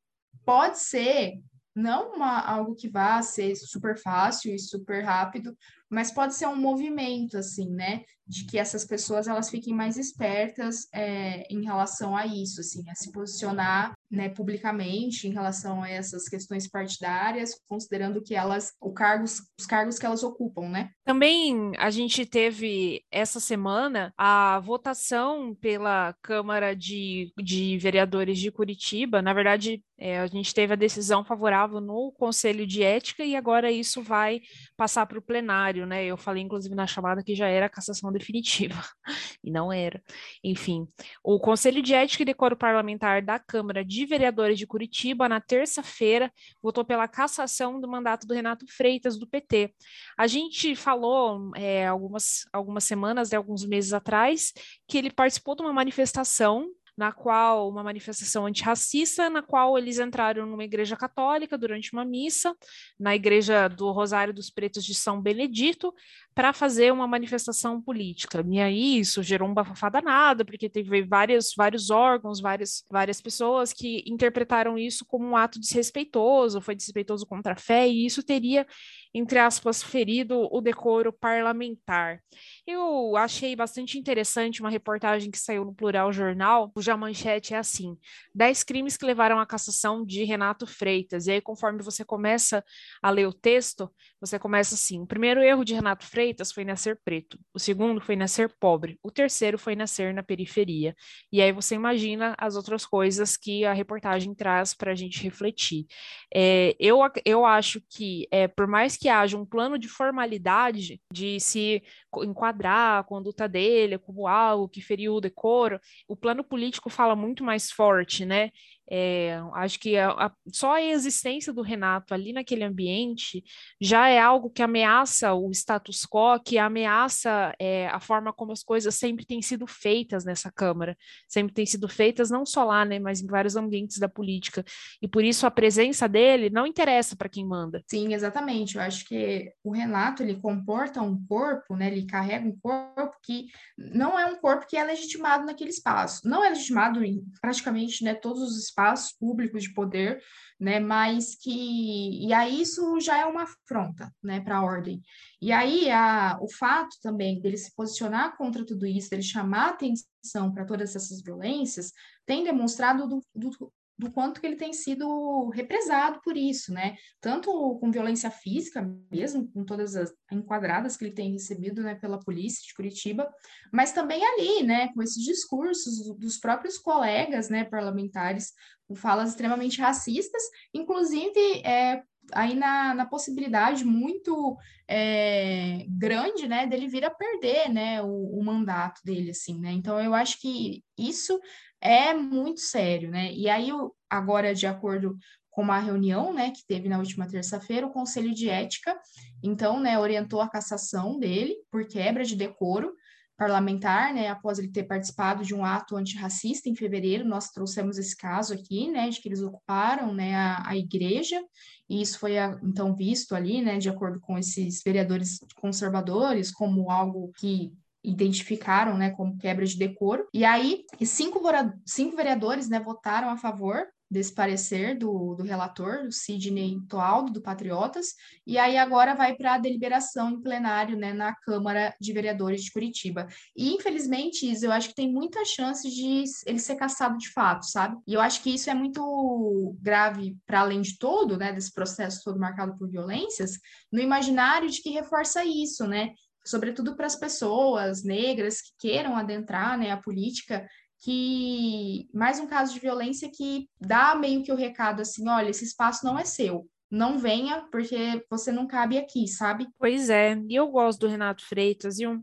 pode ser não uma, algo que vá ser super fácil e super rápido, mas pode ser um movimento, assim, né? De que essas pessoas elas fiquem mais espertas é, em relação a isso, assim, a se posicionar né, publicamente em relação a essas questões partidárias, considerando que elas, o cargos, os cargos que elas ocupam, né? Também a gente teve essa semana a votação pela Câmara de, de Vereadores de Curitiba. Na verdade, é, a gente teve a decisão favorável no Conselho de Ética e agora isso vai passar para o plenário, né? Eu falei, inclusive, na chamada que já era a cassação definitiva, e não era. Enfim, o Conselho de Ética e Decoro Parlamentar da Câmara de Vereadores de Curitiba, na terça-feira, votou pela cassação do mandato do Renato Freitas, do PT. A gente falou é, algumas, algumas semanas, né, alguns meses atrás, que ele participou de uma manifestação na qual uma manifestação antirracista, na qual eles entraram numa igreja católica durante uma missa, na igreja do Rosário dos Pretos de São Benedito, para fazer uma manifestação política. E aí isso gerou um bafafá danado, porque teve vários, vários órgãos, várias, várias pessoas que interpretaram isso como um ato desrespeitoso, foi desrespeitoso contra a fé, e isso teria, entre aspas, ferido o decoro parlamentar. Eu achei bastante interessante uma reportagem que saiu no Plural Jornal, cuja manchete é assim: 10 crimes que levaram à cassação de Renato Freitas. E aí, conforme você começa a ler o texto, você começa assim: o primeiro erro de Renato Freitas foi nascer preto, o segundo foi nascer pobre, o terceiro foi nascer na periferia. E aí você imagina as outras coisas que a reportagem traz para a gente refletir. É, eu, eu acho que, é, por mais que haja um plano de formalidade de se enquadrar a conduta dele como algo que feriu o decoro, o plano político fala muito mais forte, né? É, acho que a, a, só a existência do Renato ali naquele ambiente já é algo que ameaça o status quo, que ameaça é, a forma como as coisas sempre têm sido feitas nessa Câmara, sempre têm sido feitas não só lá, né, mas em vários ambientes da política. E por isso a presença dele não interessa para quem manda. Sim, exatamente. Eu acho que o Renato ele comporta um corpo, né, ele carrega um corpo que não é um corpo que é legitimado naquele espaço. Não é legitimado em praticamente né, todos os espaços públicos de poder, né? Mas que e aí isso já é uma afronta, né, para a ordem. E aí a, o fato também dele se posicionar contra tudo isso, dele chamar atenção para todas essas violências, tem demonstrado do, do, do quanto que ele tem sido represado por isso, né? Tanto com violência física mesmo, com todas as enquadradas que ele tem recebido, né, pela polícia de Curitiba, mas também ali, né, com esses discursos dos próprios colegas, né, parlamentares, com falas extremamente racistas, inclusive é, aí na, na possibilidade muito é, grande, né, dele vir a perder, né, o, o mandato dele, assim, né? Então eu acho que isso é muito sério, né? E aí, agora, de acordo com uma reunião, né, que teve na última terça-feira, o Conselho de Ética, então, né, orientou a cassação dele por quebra de decoro parlamentar, né, após ele ter participado de um ato antirracista em fevereiro, nós trouxemos esse caso aqui, né, de que eles ocuparam, né, a, a igreja, e isso foi, então, visto ali, né, de acordo com esses vereadores conservadores, como algo que identificaram, né, como quebra de decoro. E aí, cinco, cinco vereadores, né, votaram a favor desse parecer do, do relator, o Sidney Toaldo, do Patriotas, e aí agora vai para a deliberação em plenário, né, na Câmara de Vereadores de Curitiba. E, infelizmente, Isa, eu acho que tem muita chance de ele ser caçado de fato, sabe? E eu acho que isso é muito grave, para além de todo, né, desse processo todo marcado por violências, no imaginário de que reforça isso, né? sobretudo para as pessoas negras que queiram adentrar né, a política, que mais um caso de violência que dá meio que o recado assim, olha, esse espaço não é seu, não venha porque você não cabe aqui, sabe? Pois é, e eu gosto do Renato Freitas, e um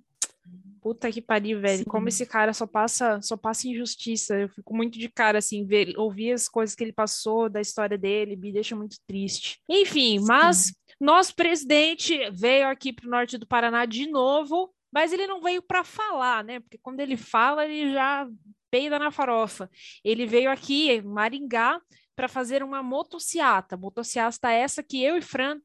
puta que pariu, velho, Sim. como esse cara só passa, só passa injustiça, eu fico muito de cara, assim, ver, ouvir as coisas que ele passou, da história dele, me deixa muito triste. Enfim, Sim. mas nosso presidente veio aqui para o norte do Paraná de novo, mas ele não veio para falar, né? Porque quando ele fala, ele já peida na farofa. Ele veio aqui em Maringá para fazer uma motociata. Motociata essa que eu e Fran,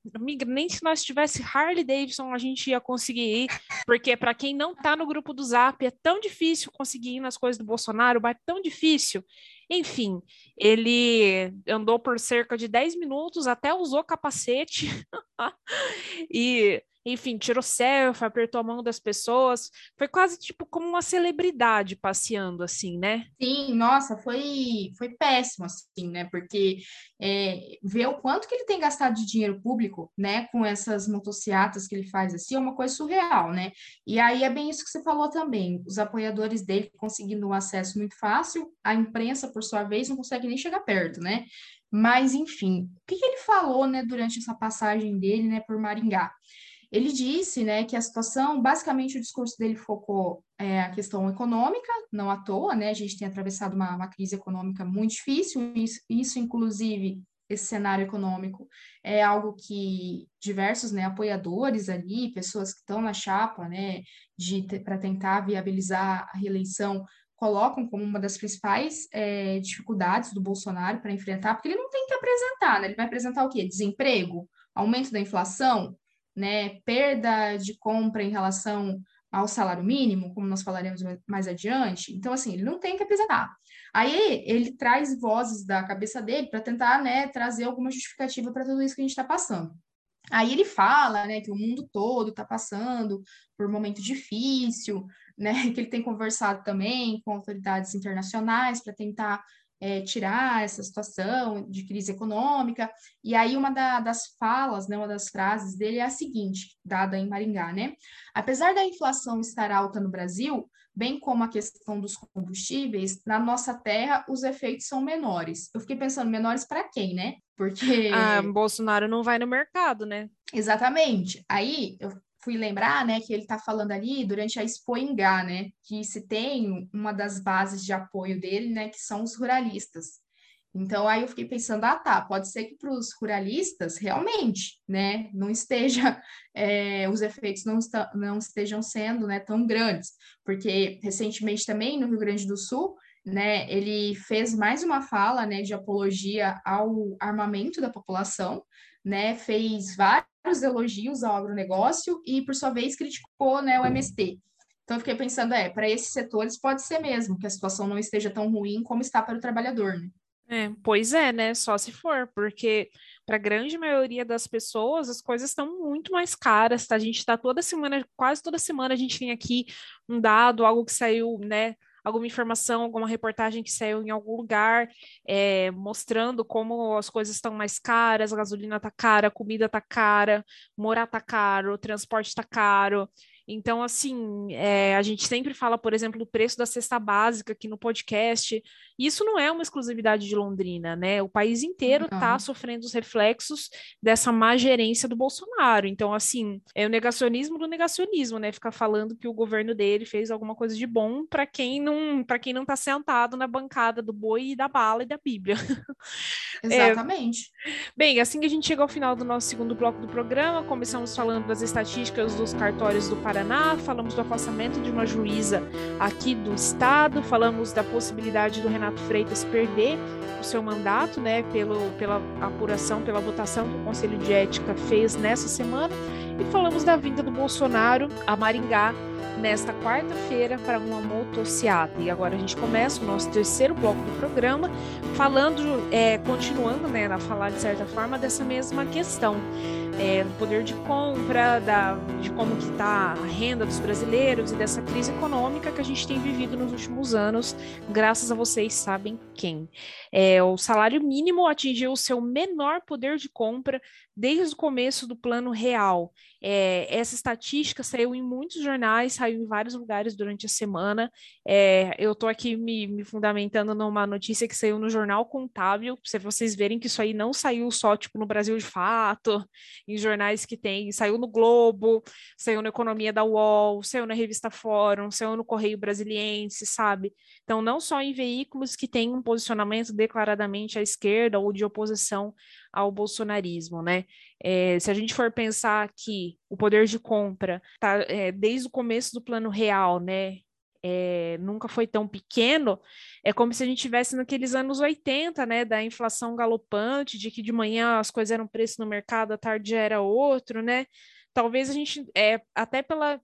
nem se nós tivesse Harley Davidson a gente ia conseguir ir, porque para quem não está no grupo do Zap é tão difícil conseguir ir nas coisas do Bolsonaro, mas é tão difícil. Enfim, ele andou por cerca de 10 minutos, até usou capacete e enfim, tirou selfie, apertou a mão das pessoas, foi quase tipo como uma celebridade passeando assim, né? Sim, nossa, foi, foi péssimo assim, né? Porque é, ver o quanto que ele tem gastado de dinheiro público, né, com essas motocicletas que ele faz assim, é uma coisa surreal, né? E aí é bem isso que você falou também, os apoiadores dele conseguindo um acesso muito fácil, a imprensa, por sua vez, não consegue nem chegar perto, né? Mas, enfim, o que, que ele falou, né, durante essa passagem dele, né, por Maringá? Ele disse né, que a situação, basicamente o discurso dele focou é, a questão econômica, não à toa, né? A gente tem atravessado uma, uma crise econômica muito difícil, isso, isso, inclusive, esse cenário econômico é algo que diversos né, apoiadores ali, pessoas que estão na chapa, né, para tentar viabilizar a reeleição, colocam como uma das principais é, dificuldades do Bolsonaro para enfrentar, porque ele não tem que apresentar, né? Ele vai apresentar o quê? Desemprego? Aumento da inflação? Né, perda de compra em relação ao salário mínimo, como nós falaremos mais adiante. Então, assim, ele não tem que apresentar. Aí ele traz vozes da cabeça dele para tentar, né, trazer alguma justificativa para tudo isso que a gente está passando. Aí ele fala, né, que o mundo todo está passando por um momento difícil, né, que ele tem conversado também com autoridades internacionais para tentar é, tirar essa situação de crise econômica. E aí uma da, das falas, né, uma das frases dele é a seguinte, dada em Maringá, né? Apesar da inflação estar alta no Brasil, bem como a questão dos combustíveis, na nossa terra os efeitos são menores. Eu fiquei pensando, menores para quem, né? Porque. Ah, Bolsonaro não vai no mercado, né? Exatamente. Aí eu fui lembrar, né, que ele está falando ali durante a Expo Ingá, né, que se tem uma das bases de apoio dele, né, que são os ruralistas. Então, aí eu fiquei pensando, ah, tá, pode ser que para os ruralistas, realmente, né, não esteja, é, os efeitos não, está, não estejam sendo, né, tão grandes, porque recentemente também no Rio Grande do Sul, né, ele fez mais uma fala, né, de apologia ao armamento da população, né, fez vários elogios ao agronegócio e, por sua vez, criticou, né, o MST. Então, eu fiquei pensando, é, para esses setores pode ser mesmo que a situação não esteja tão ruim como está para o trabalhador, né? É, pois é, né? Só se for, porque para a grande maioria das pessoas as coisas estão muito mais caras, tá? A gente está toda semana, quase toda semana a gente tem aqui um dado, algo que saiu, né? Alguma informação, alguma reportagem que saiu em algum lugar, é, mostrando como as coisas estão mais caras, a gasolina tá cara, a comida tá cara, morar tá caro, o transporte tá caro. Então, assim, é, a gente sempre fala, por exemplo, do preço da cesta básica aqui no podcast. Isso não é uma exclusividade de Londrina, né? O país inteiro está sofrendo os reflexos dessa má gerência do Bolsonaro. Então, assim, é o negacionismo do negacionismo, né? Ficar falando que o governo dele fez alguma coisa de bom para quem não para quem não está sentado na bancada do boi e da bala e da Bíblia. Exatamente. É, bem, assim que a gente chega ao final do nosso segundo bloco do programa, começamos falando das estatísticas dos cartórios do Paraná Paraná, falamos do afastamento de uma juíza aqui do estado, falamos da possibilidade do Renato Freitas perder o seu mandato, né, pelo, pela apuração, pela votação que o Conselho de Ética fez nessa semana, e falamos da vinda do Bolsonaro a Maringá nesta quarta-feira para uma motociata. E agora a gente começa o nosso terceiro bloco do programa, falando, é, continuando né, a falar de certa forma dessa mesma questão é, do poder de compra, da, de como que está a renda dos brasileiros e dessa crise econômica que a gente tem vivido nos últimos anos, graças a vocês sabem quem. É, o salário mínimo atingiu o seu menor poder de compra desde o começo do plano real. É, essa estatística saiu em muitos jornais, saiu em vários lugares durante a semana. É, eu estou aqui me, me, fundamentando numa notícia que saiu no Jornal Contábil, para vocês verem que isso aí não saiu só tipo no Brasil de fato, em jornais que tem, saiu no Globo, saiu na Economia da UOL, saiu na Revista Fórum, saiu no Correio Brasiliense, sabe? Então, não só em veículos que têm um posicionamento declaradamente à esquerda ou de oposição ao bolsonarismo, né? É, se a gente for pensar que o poder de compra tá é, desde o começo do plano real, né? É, nunca foi tão pequeno, é como se a gente tivesse naqueles anos 80, né, da inflação galopante, de que de manhã as coisas eram preço no mercado, à tarde já era outro, né? Talvez a gente, é, até pela,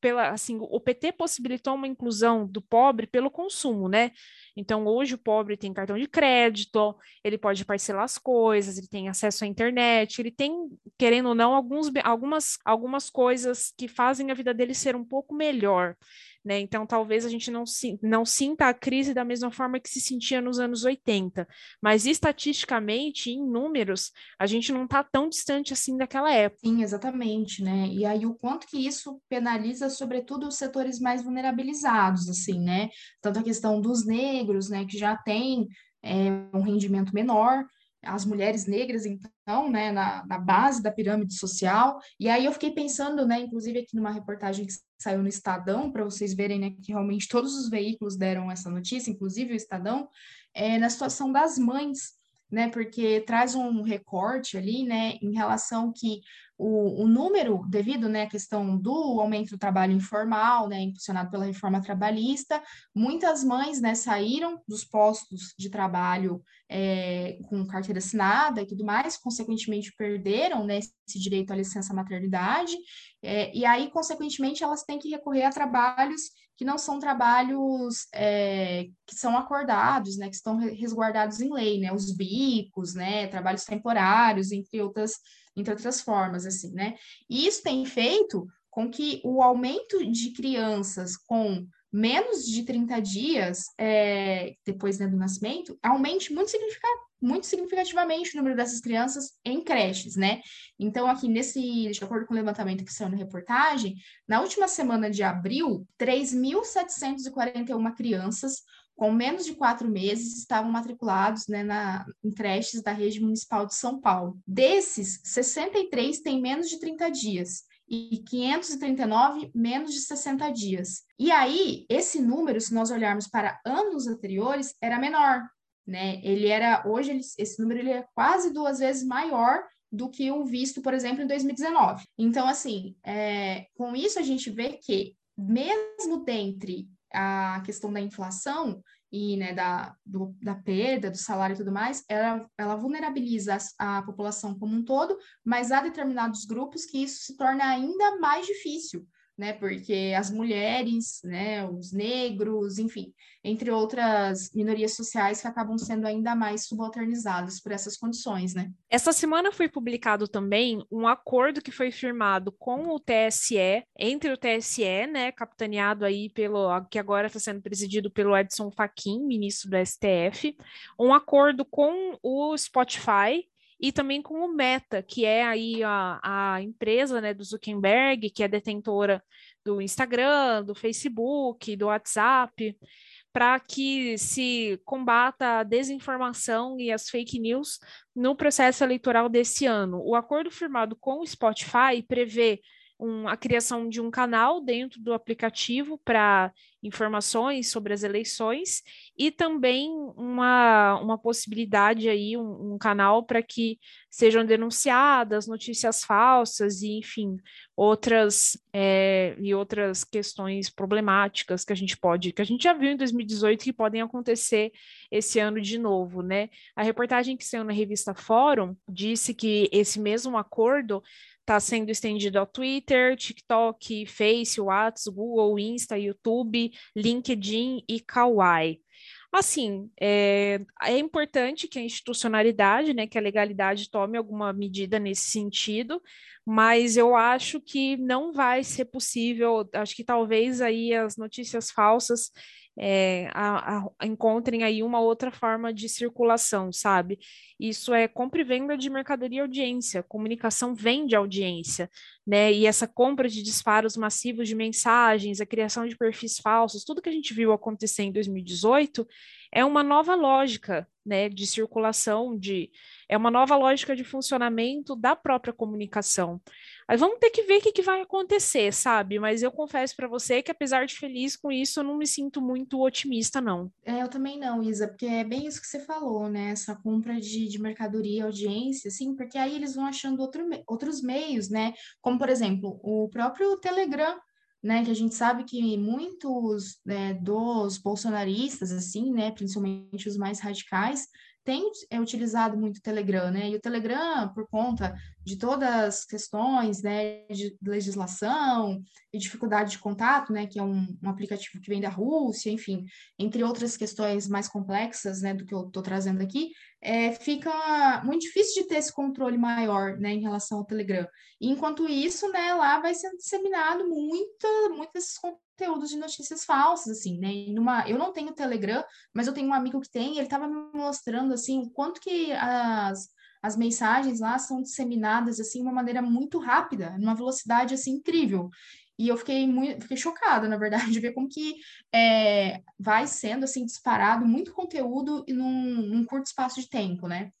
pela, assim, o PT possibilitou uma inclusão do pobre pelo consumo, né? Então, hoje o pobre tem cartão de crédito, ele pode parcelar as coisas, ele tem acesso à internet, ele tem, querendo ou não, alguns, algumas, algumas coisas que fazem a vida dele ser um pouco melhor. Né? Então, talvez a gente não, não sinta a crise da mesma forma que se sentia nos anos 80, mas estatisticamente, em números, a gente não está tão distante assim daquela época. Sim, exatamente, né? E aí o quanto que isso penaliza, sobretudo, os setores mais vulnerabilizados, assim, né? Tanto a questão dos negros, né, que já tem é, um rendimento menor, as mulheres negras, então, né, na, na, base da pirâmide social. E aí eu fiquei pensando, né, inclusive aqui numa reportagem que saiu no Estadão, para vocês verem, né, que realmente todos os veículos deram essa notícia, inclusive o Estadão, é, na situação das mães, né, porque traz um recorte ali, né, em relação que o, o número, devido né, à questão do aumento do trabalho informal, né, impulsionado pela reforma trabalhista, muitas mães né, saíram dos postos de trabalho é, com carteira assinada e tudo mais, consequentemente perderam né, esse direito à licença maternidade, é, e aí, consequentemente, elas têm que recorrer a trabalhos que não são trabalhos é, que são acordados, né, que estão resguardados em lei, né, os bicos, né, trabalhos temporários, entre outras entre outras formas, assim, né? E isso tem feito com que o aumento de crianças com menos de 30 dias é, depois né, do nascimento aumente muito, significa, muito significativamente o número dessas crianças em creches, né? Então, aqui nesse, de acordo com o levantamento que saiu na reportagem, na última semana de abril, 3.741 crianças com menos de quatro meses estavam matriculados né, na, em creches da rede municipal de São Paulo. Desses, 63 têm menos de 30 dias e 539 menos de 60 dias. E aí, esse número, se nós olharmos para anos anteriores, era menor. Né? Ele era hoje ele, esse número ele é quase duas vezes maior do que o visto, por exemplo, em 2019. Então, assim, é, com isso a gente vê que mesmo dentre a questão da inflação e né, da, do, da perda do salário e tudo mais, ela, ela vulnerabiliza a, a população como um todo, mas há determinados grupos que isso se torna ainda mais difícil, né? Porque as mulheres, né, os negros, enfim, entre outras minorias sociais que acabam sendo ainda mais subalternizadas por essas condições, né? Essa semana foi publicado também um acordo que foi firmado com o TSE, entre o TSE, né, capitaneado aí pelo que agora está sendo presidido pelo Edson Fachin, ministro do STF, um acordo com o Spotify e também com o Meta, que é aí a, a empresa né, do Zuckerberg, que é detentora do Instagram, do Facebook, do WhatsApp, para que se combata a desinformação e as fake news no processo eleitoral desse ano. O acordo firmado com o Spotify prevê um, a criação de um canal dentro do aplicativo para informações sobre as eleições e também uma, uma possibilidade aí, um, um canal para que sejam denunciadas notícias falsas e, enfim, outras é, e outras questões problemáticas que a gente pode, que a gente já viu em 2018 que podem acontecer esse ano de novo, né? A reportagem que saiu na revista Fórum disse que esse mesmo acordo está sendo estendido ao Twitter, TikTok, Face, WhatsApp, Google, Insta, YouTube, LinkedIn e Kawaii. Assim, é, é, importante que a institucionalidade, né, que a legalidade tome alguma medida nesse sentido, mas eu acho que não vai ser possível, acho que talvez aí as notícias falsas é, a, a, encontrem aí uma outra forma de circulação, sabe? Isso é compra e venda de mercadoria e audiência, comunicação vende audiência, né? E essa compra de disparos massivos de mensagens, a criação de perfis falsos, tudo que a gente viu acontecer em 2018 é uma nova lógica, né, de circulação, de é uma nova lógica de funcionamento da própria comunicação. Aí vamos ter que ver o que, que vai acontecer, sabe? Mas eu confesso para você que, apesar de feliz com isso, eu não me sinto muito otimista, não. É, eu também não, Isa, porque é bem isso que você falou, né? Essa compra de, de mercadoria, audiência, assim, porque aí eles vão achando outro, outros meios, né? Como, por exemplo, o próprio Telegram né, que a gente sabe que muitos né, dos bolsonaristas, assim, né, principalmente os mais radicais, tem é, utilizado muito o Telegram, né? E o Telegram, por conta de todas as questões, né, de legislação e dificuldade de contato, né, que é um, um aplicativo que vem da Rússia, enfim, entre outras questões mais complexas, né, do que eu estou trazendo aqui, é, fica muito difícil de ter esse controle maior, né, em relação ao Telegram. E, enquanto isso, né, lá vai sendo disseminado muita, muitos conteúdos de notícias falsas, assim, né, numa, eu não tenho Telegram, mas eu tenho um amigo que tem, ele estava me mostrando, assim, o quanto que as, as mensagens lá são disseminadas, assim, de uma maneira muito rápida, numa velocidade, assim, incrível. E eu fiquei muito, fiquei chocada, na verdade, de ver como que é, vai sendo assim disparado muito conteúdo num, num curto espaço de tempo, né?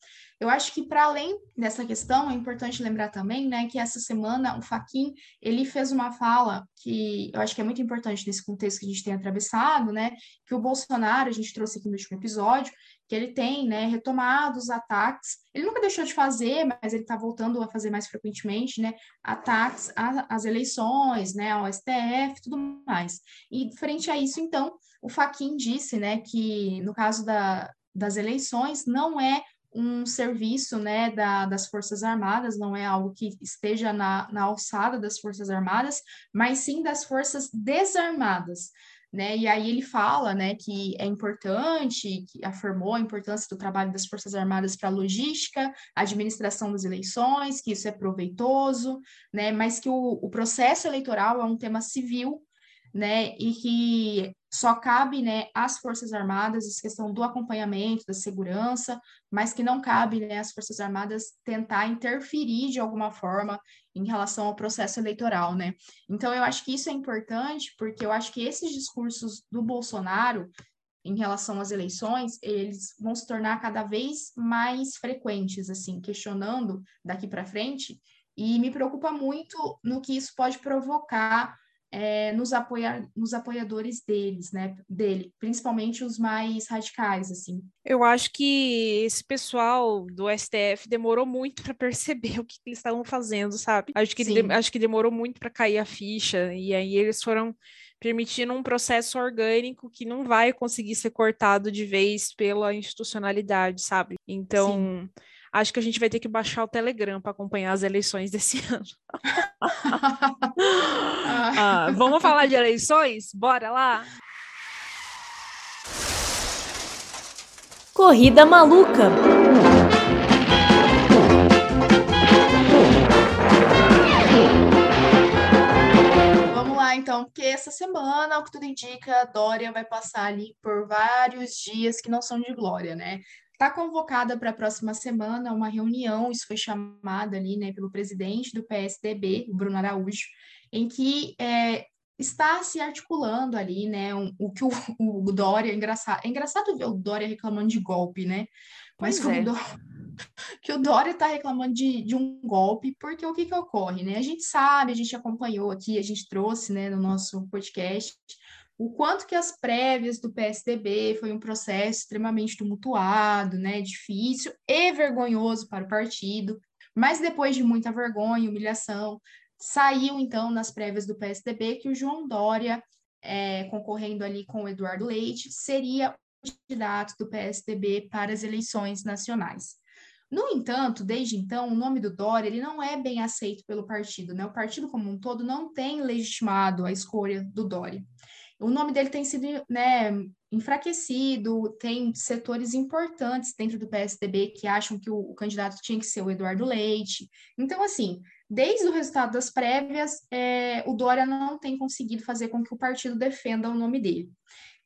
Eu acho que para além dessa questão é importante lembrar também, né, que essa semana o Faquin ele fez uma fala que eu acho que é muito importante nesse contexto que a gente tem atravessado, né, que o Bolsonaro a gente trouxe aqui no último episódio, que ele tem, né, retomado os ataques. Ele nunca deixou de fazer, mas ele está voltando a fazer mais frequentemente, né, ataques às eleições, né, ao STF, tudo mais. E frente a isso, então, o Faquin disse, né, que no caso da, das eleições não é um serviço né, da, das Forças Armadas, não é algo que esteja na, na alçada das Forças Armadas, mas sim das Forças Desarmadas né? E aí ele fala, né, que é importante, que afirmou a importância do trabalho das Forças Armadas para a logística, administração das eleições, que isso é proveitoso, né? Mas que o, o processo eleitoral é um tema civil, né? E que só cabe, né, às Forças Armadas essa questão do acompanhamento, da segurança, mas que não cabe, né, às Forças Armadas tentar interferir de alguma forma em relação ao processo eleitoral, né? Então eu acho que isso é importante, porque eu acho que esses discursos do Bolsonaro em relação às eleições, eles vão se tornar cada vez mais frequentes, assim, questionando daqui para frente, e me preocupa muito no que isso pode provocar é, nos, apoia, nos apoiadores deles, né, dele, principalmente os mais radicais, assim. Eu acho que esse pessoal do STF demorou muito para perceber o que, que, eles estavam fazendo, sabe? Acho que, de, acho que demorou muito para cair a ficha, e aí eles foram permitindo um processo orgânico que não vai conseguir ser cortado de vez pela institucionalidade, sabe? Então. Sim acho que a gente vai ter que baixar o Telegram para acompanhar as eleições desse ano. ah, vamos falar de eleições? Bora lá? Corrida Maluca. Vamos lá, então, porque essa semana, o que tudo indica, Dória vai passar ali por vários dias que não são de glória, né? Está convocada para a próxima semana uma reunião, isso foi chamada ali né, pelo presidente do PSDB, o Bruno Araújo, em que é, está se articulando ali, né, um, o que o, o, Dória, é engraçado, é engraçado ver o Dória reclamando de golpe, né, mas é. o Dória, que o Dória está reclamando de, de um golpe, porque o que que ocorre, né, a gente sabe, a gente acompanhou aqui, a gente trouxe, né, no nosso podcast, o quanto que as prévias do PSDB foi um processo extremamente tumultuado, né, difícil e vergonhoso para o partido, mas depois de muita vergonha, humilhação, saiu então nas prévias do PSDB que o João Dória, é, concorrendo ali com o Eduardo Leite, seria o candidato do PSDB para as eleições nacionais. No entanto, desde então, o nome do Dória ele não é bem aceito pelo partido, né? O partido como um todo não tem legitimado a escolha do Dória o nome dele tem sido né, enfraquecido, tem setores importantes dentro do PSDB que acham que o, o, candidato tinha que ser o Eduardo Leite. Então, assim, desde o resultado das prévias, é, o Dória não tem conseguido fazer com que o partido defenda o nome dele.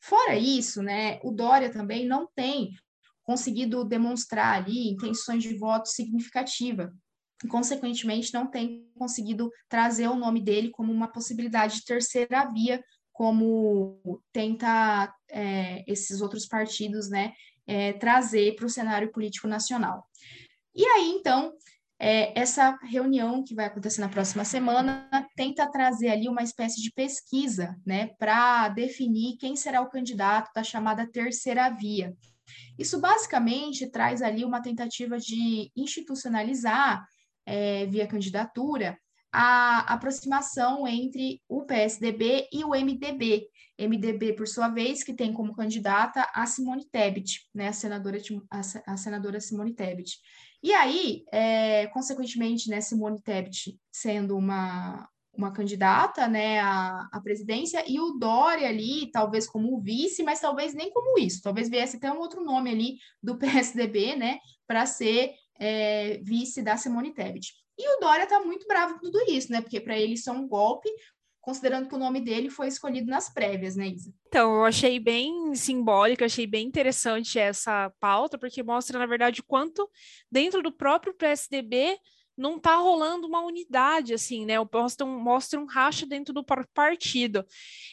Fora isso, né, o Dória também não tem conseguido demonstrar ali intenções de voto significativa. Consequentemente, não tem conseguido trazer o nome dele como uma possibilidade de terceira via como tenta é, esses outros partidos né, é, trazer para o cenário político nacional. E aí, então, é, essa reunião que vai acontecer na próxima semana tenta trazer ali uma espécie de pesquisa né, para definir quem será o candidato da chamada terceira via. Isso basicamente traz ali uma tentativa de institucionalizar é, via candidatura a aproximação entre o PSDB e o MDB. MDB, por sua vez, que tem como candidata a Simone Tebet, né, a senadora, a, senadora Simone Tebet. E aí, é, consequentemente, né, Simone Tebet sendo uma, uma candidata né, à, à presidência, e o Dória ali, talvez como vice, mas talvez nem como isso, talvez viesse até um outro nome ali do PSDB, né, para ser é, vice da Simone Tebet. E o Dória está muito bravo com tudo isso, né? Porque para ele isso é um golpe, considerando que o nome dele foi escolhido nas prévias, né, Isa? Então, eu achei bem simbólico, achei bem interessante essa pauta, porque mostra, na verdade, quanto dentro do próprio PSDB não está rolando uma unidade, assim, né? Mostra um, mostra um racha dentro do partido.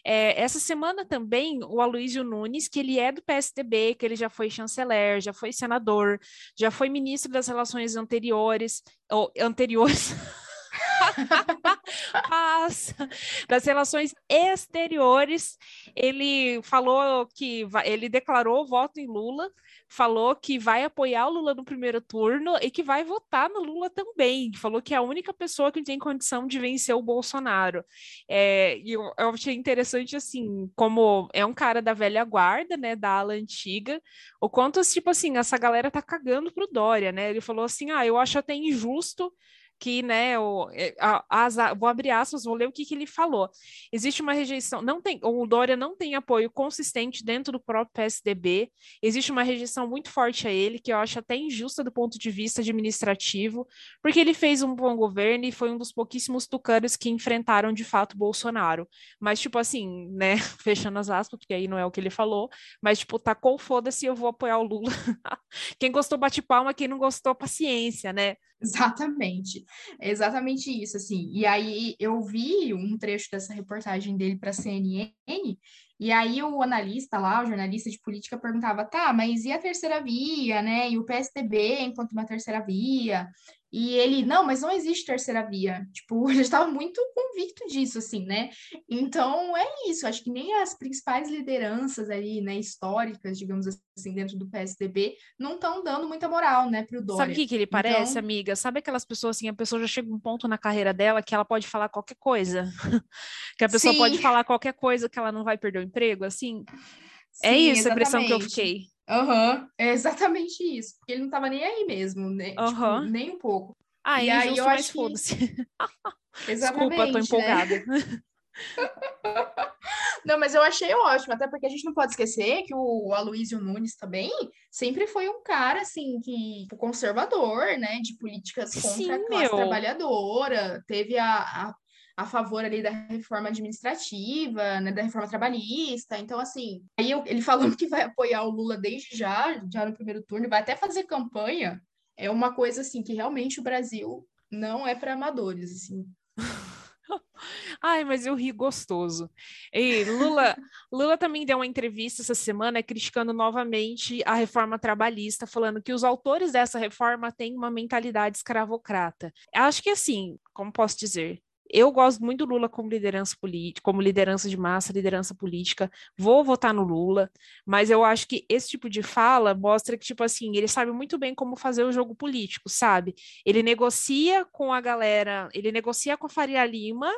É, essa semana também, o Aloysio Nunes, que ele é do PSDB, que ele já foi chanceler, já foi senador, já foi ministro das relações anteriores, ou anteriores. Passa. Das relações exteriores, ele falou que ele declarou voto em Lula, falou que vai apoiar o Lula no primeiro turno e que vai votar no Lula também. Falou que é a única pessoa que tem condição de vencer o Bolsonaro. É, e eu, eu achei interessante, assim, como é um cara da velha guarda, né, da ala antiga, o quanto, tipo assim, essa galera tá cagando pro Dória, né? Ele falou assim, ah, eu acho até injusto que, né, o, é, as, vou abrir aspas, vou ler o que, que ele falou. Existe uma rejeição, não tem, o Dória não tem apoio consistente dentro do próprio PSDB, existe uma rejeição muito forte a ele, que eu acho até injusta do ponto de vista administrativo, porque ele fez um bom governo e foi um dos pouquíssimos tucanos que enfrentaram de fato Bolsonaro. Mas, tipo assim, né, fechando as aspas, porque aí não é o que ele falou, mas, tipo, tacou foda-se, eu vou apoiar o Lula. quem gostou bate palma, quem não gostou, paciência, né? Exatamente, é exatamente isso, assim. E aí eu vi um trecho dessa reportagem dele para a CNN, e aí o analista lá, o jornalista de política, perguntava, tá, mas e a terceira via, né? E o PSDB enquanto uma terceira via? E ele, não, mas não existe terceira via. Tipo, ele estava muito convicto disso, assim, né? Então, é isso. Acho que nem as principais lideranças ali, né, históricas, digamos assim, dentro do PSDB, não estão dando muita moral, né, pro Dória. Sabe o que, que ele parece, então... amiga? Sabe aquelas pessoas, assim, a pessoa já chega um ponto na carreira dela que ela pode falar qualquer coisa. que a pessoa Sim. pode falar qualquer coisa que ela não vai perder o emprego, assim? É Sim, é isso exatamente. a impressão que eu fiquei. Aham, uhum, é exatamente isso. Porque ele não tava nem aí mesmo, né? Uhum. Tipo, nem um pouco. Ah, e aí eu acho que... se Desculpa, tô né? empolgada. Né? não, mas eu achei ótimo, até porque a gente não pode esquecer que o Aloysio Nunes também sempre foi um cara, assim, que conservador, né, de políticas contra Sim, a classe meu. trabalhadora, teve a, a a favor ali da reforma administrativa, né, da reforma trabalhista. Então, assim, aí eu, ele falando que vai apoiar o Lula desde já, já no primeiro turno, vai até fazer campanha, é uma coisa assim que realmente o Brasil não é para amadores, assim. Ai, mas eu ri gostoso. E Lula, Lula também deu uma entrevista essa semana criticando novamente a reforma trabalhista, falando que os autores dessa reforma têm uma mentalidade escravocrata. Acho que assim, como posso dizer, eu gosto muito do Lula como liderança política, como liderança de massa, liderança política. Vou votar no Lula, mas eu acho que esse tipo de fala mostra que, tipo assim, ele sabe muito bem como fazer o jogo político, sabe? Ele negocia com a galera, ele negocia com a Faria Lima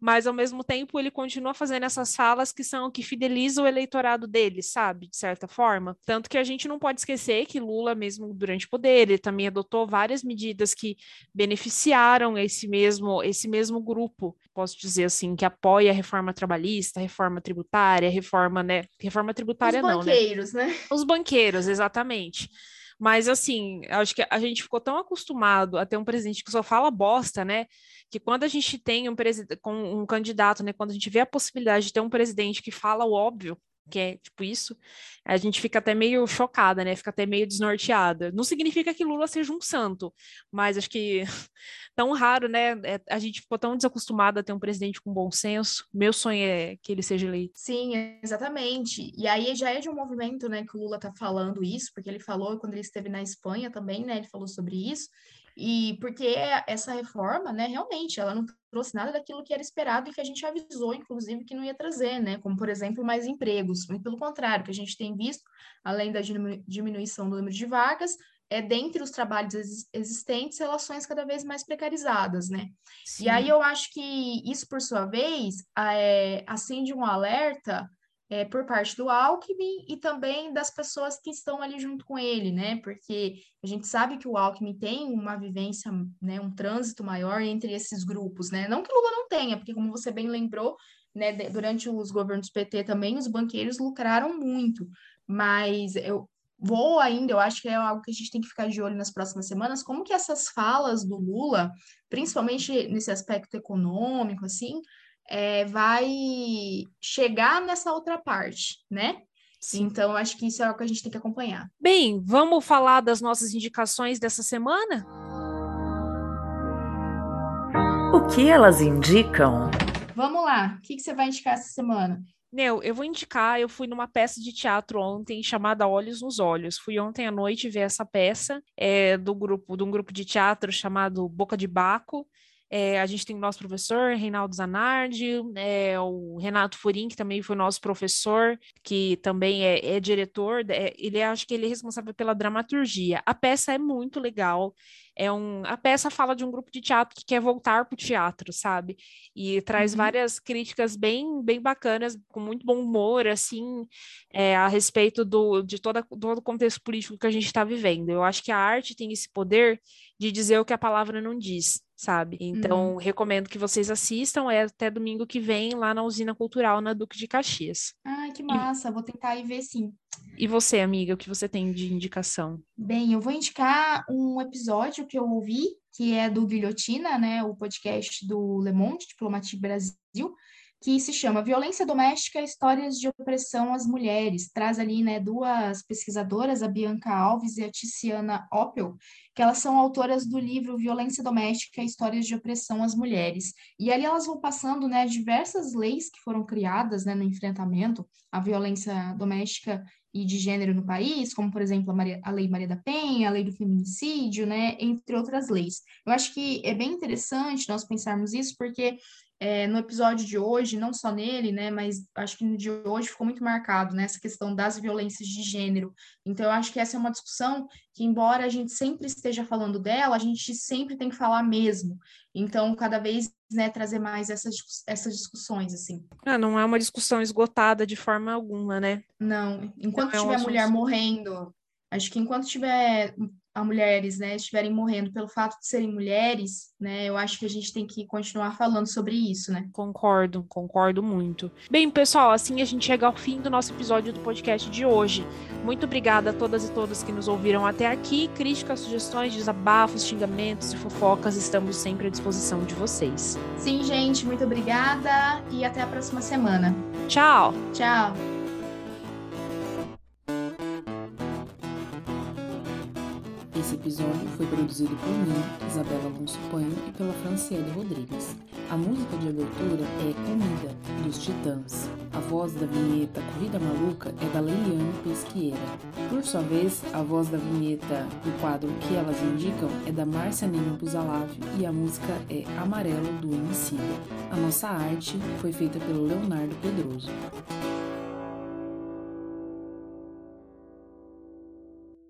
mas ao mesmo tempo ele continua fazendo essas falas que são o que fideliza o eleitorado dele, sabe, de certa forma. Tanto que a gente não pode esquecer que Lula, mesmo durante o poder, ele também adotou várias medidas que beneficiaram esse mesmo, esse mesmo grupo, posso dizer assim, que apoia a reforma trabalhista, a reforma tributária, reforma, né? Reforma tributária Os não, né? Os banqueiros, né? Os banqueiros, exatamente. Mas, assim, acho que a gente ficou tão acostumado a ter um presidente que só fala bosta, né? Que quando a gente tem um, com um candidato, né? Quando a gente vê a possibilidade de ter um presidente que fala o óbvio, que é tipo isso, a gente fica até meio chocada, né? Fica até meio desnorteada. Não significa que Lula seja um santo, mas acho que tão raro, né? É, a gente ficou tão desacostumado a ter um presidente com bom senso. Meu sonho é que ele seja eleito. Sim, exatamente. E aí já é de um movimento, né, que o Lula tá falando isso, porque ele falou quando ele esteve na Espanha também, né? Ele falou sobre isso. E porque essa reforma, né, realmente, ela não trouxe nada daquilo que era esperado e que a gente avisou, inclusive, que não ia trazer, né? Como, por exemplo, mais empregos. E pelo contrário, que a gente tem visto, além da diminuição do número de vagas, é dentre os trabalhos existentes, relações cada vez mais precarizadas, né? Sim. E aí eu acho que isso, por sua vez, é, acende um alerta é, por parte do Alckmin e também das pessoas que estão ali junto com ele, né? Porque a gente sabe que o Alckmin tem uma vivência, né, um trânsito maior entre esses grupos, né? Não que Lula não tenha, porque como você bem lembrou, né, durante os governos PT também os banqueiros lucraram muito, mas eu vou ainda, eu acho que é algo que a gente tem que ficar de olho nas próximas semanas, como que essas falas do Lula, principalmente nesse aspecto econômico, assim, é, vai chegar nessa outra parte, né? Sim. Então, acho que isso é algo que a gente tem que acompanhar. Bem, vamos falar das nossas indicações dessa semana? O que elas indicam? Vamos lá, o que, que você vai indicar essa semana? Neu, eu vou indicar, eu fui numa peça de teatro ontem chamada Olhos nos Olhos. Fui ontem à noite ver essa peça é, do grupo, de um grupo de teatro chamado Boca de Baco. É, a gente tem o nosso professor, Reinaldo Zanardi, é, o Renato Furim, que também foi nosso professor, que também é, é diretor, é, ele acho que ele é responsável pela dramaturgia. A peça é muito legal, é um, a peça fala de um grupo de teatro que quer voltar para o teatro, sabe? E traz uhum. várias críticas bem, bem bacanas, com muito bom humor, assim, é, a respeito do, de toda, todo o contexto político que a gente está vivendo. Eu acho que a arte tem esse poder de dizer o que a palavra não diz, sabe? Então, uhum. recomendo que vocês assistam, é até domingo que vem, lá na Usina Cultural, na Duque de Caxias. Ai, que massa, e... vou tentar ir ver sim. E você, amiga, o que você tem de indicação? Bem, eu vou indicar um episódio que eu ouvi, que é do Guilhotina, né, o podcast do Le Monde Diplomatique Brasil, que se chama Violência Doméstica, Histórias de Opressão às Mulheres. Traz ali, né, duas pesquisadoras, a Bianca Alves e a Tiziana Oppel, que elas são autoras do livro Violência Doméstica, Histórias de Opressão às Mulheres. E ali elas vão passando, né, diversas leis que foram criadas, né, no enfrentamento à violência doméstica e de gênero no país, como, por exemplo, a, Maria, a Lei Maria da Penha, a Lei do Feminicídio, né, entre outras leis. Eu acho que é bem interessante nós pensarmos isso, porque é, no episódio de hoje, não só nele, né, mas acho que no de hoje ficou muito marcado nessa né, questão das violências de gênero. Então, eu acho que essa é uma discussão que, embora a gente sempre esteja falando dela, a gente sempre tem que falar mesmo. Então, cada vez né, trazer mais essas, essas discussões, assim. Ah, não é uma discussão esgotada de forma alguma, né? Não, enquanto não tiver é mulher morrendo, acho que enquanto tiver a mulheres, né, estiverem morrendo pelo fato de serem mulheres, né, eu acho que a gente tem que continuar falando sobre isso, né? Concordo, concordo muito. Bem, pessoal, assim a gente chega ao fim do nosso episódio do podcast de hoje. Muito obrigada a todas e todos que nos ouviram até aqui. Críticas, sugestões, desabafos, xingamentos e fofocas, estamos sempre à disposição de vocês. Sim, gente, muito obrigada e até a próxima semana. Tchau. Tchau. Esse episódio foi produzido por mim, Isabela Alonso Panho e pela Franciele Rodrigues. A música de abertura é Comida, dos Titãs. A voz da vinheta Corrida Maluca é da Leiliane Pesqueira. Por sua vez, a voz da vinheta do quadro Que Elas Indicam é da Márcia Nemo Buzalavio e a música é Amarelo do Emicida. A nossa arte foi feita pelo Leonardo Pedroso.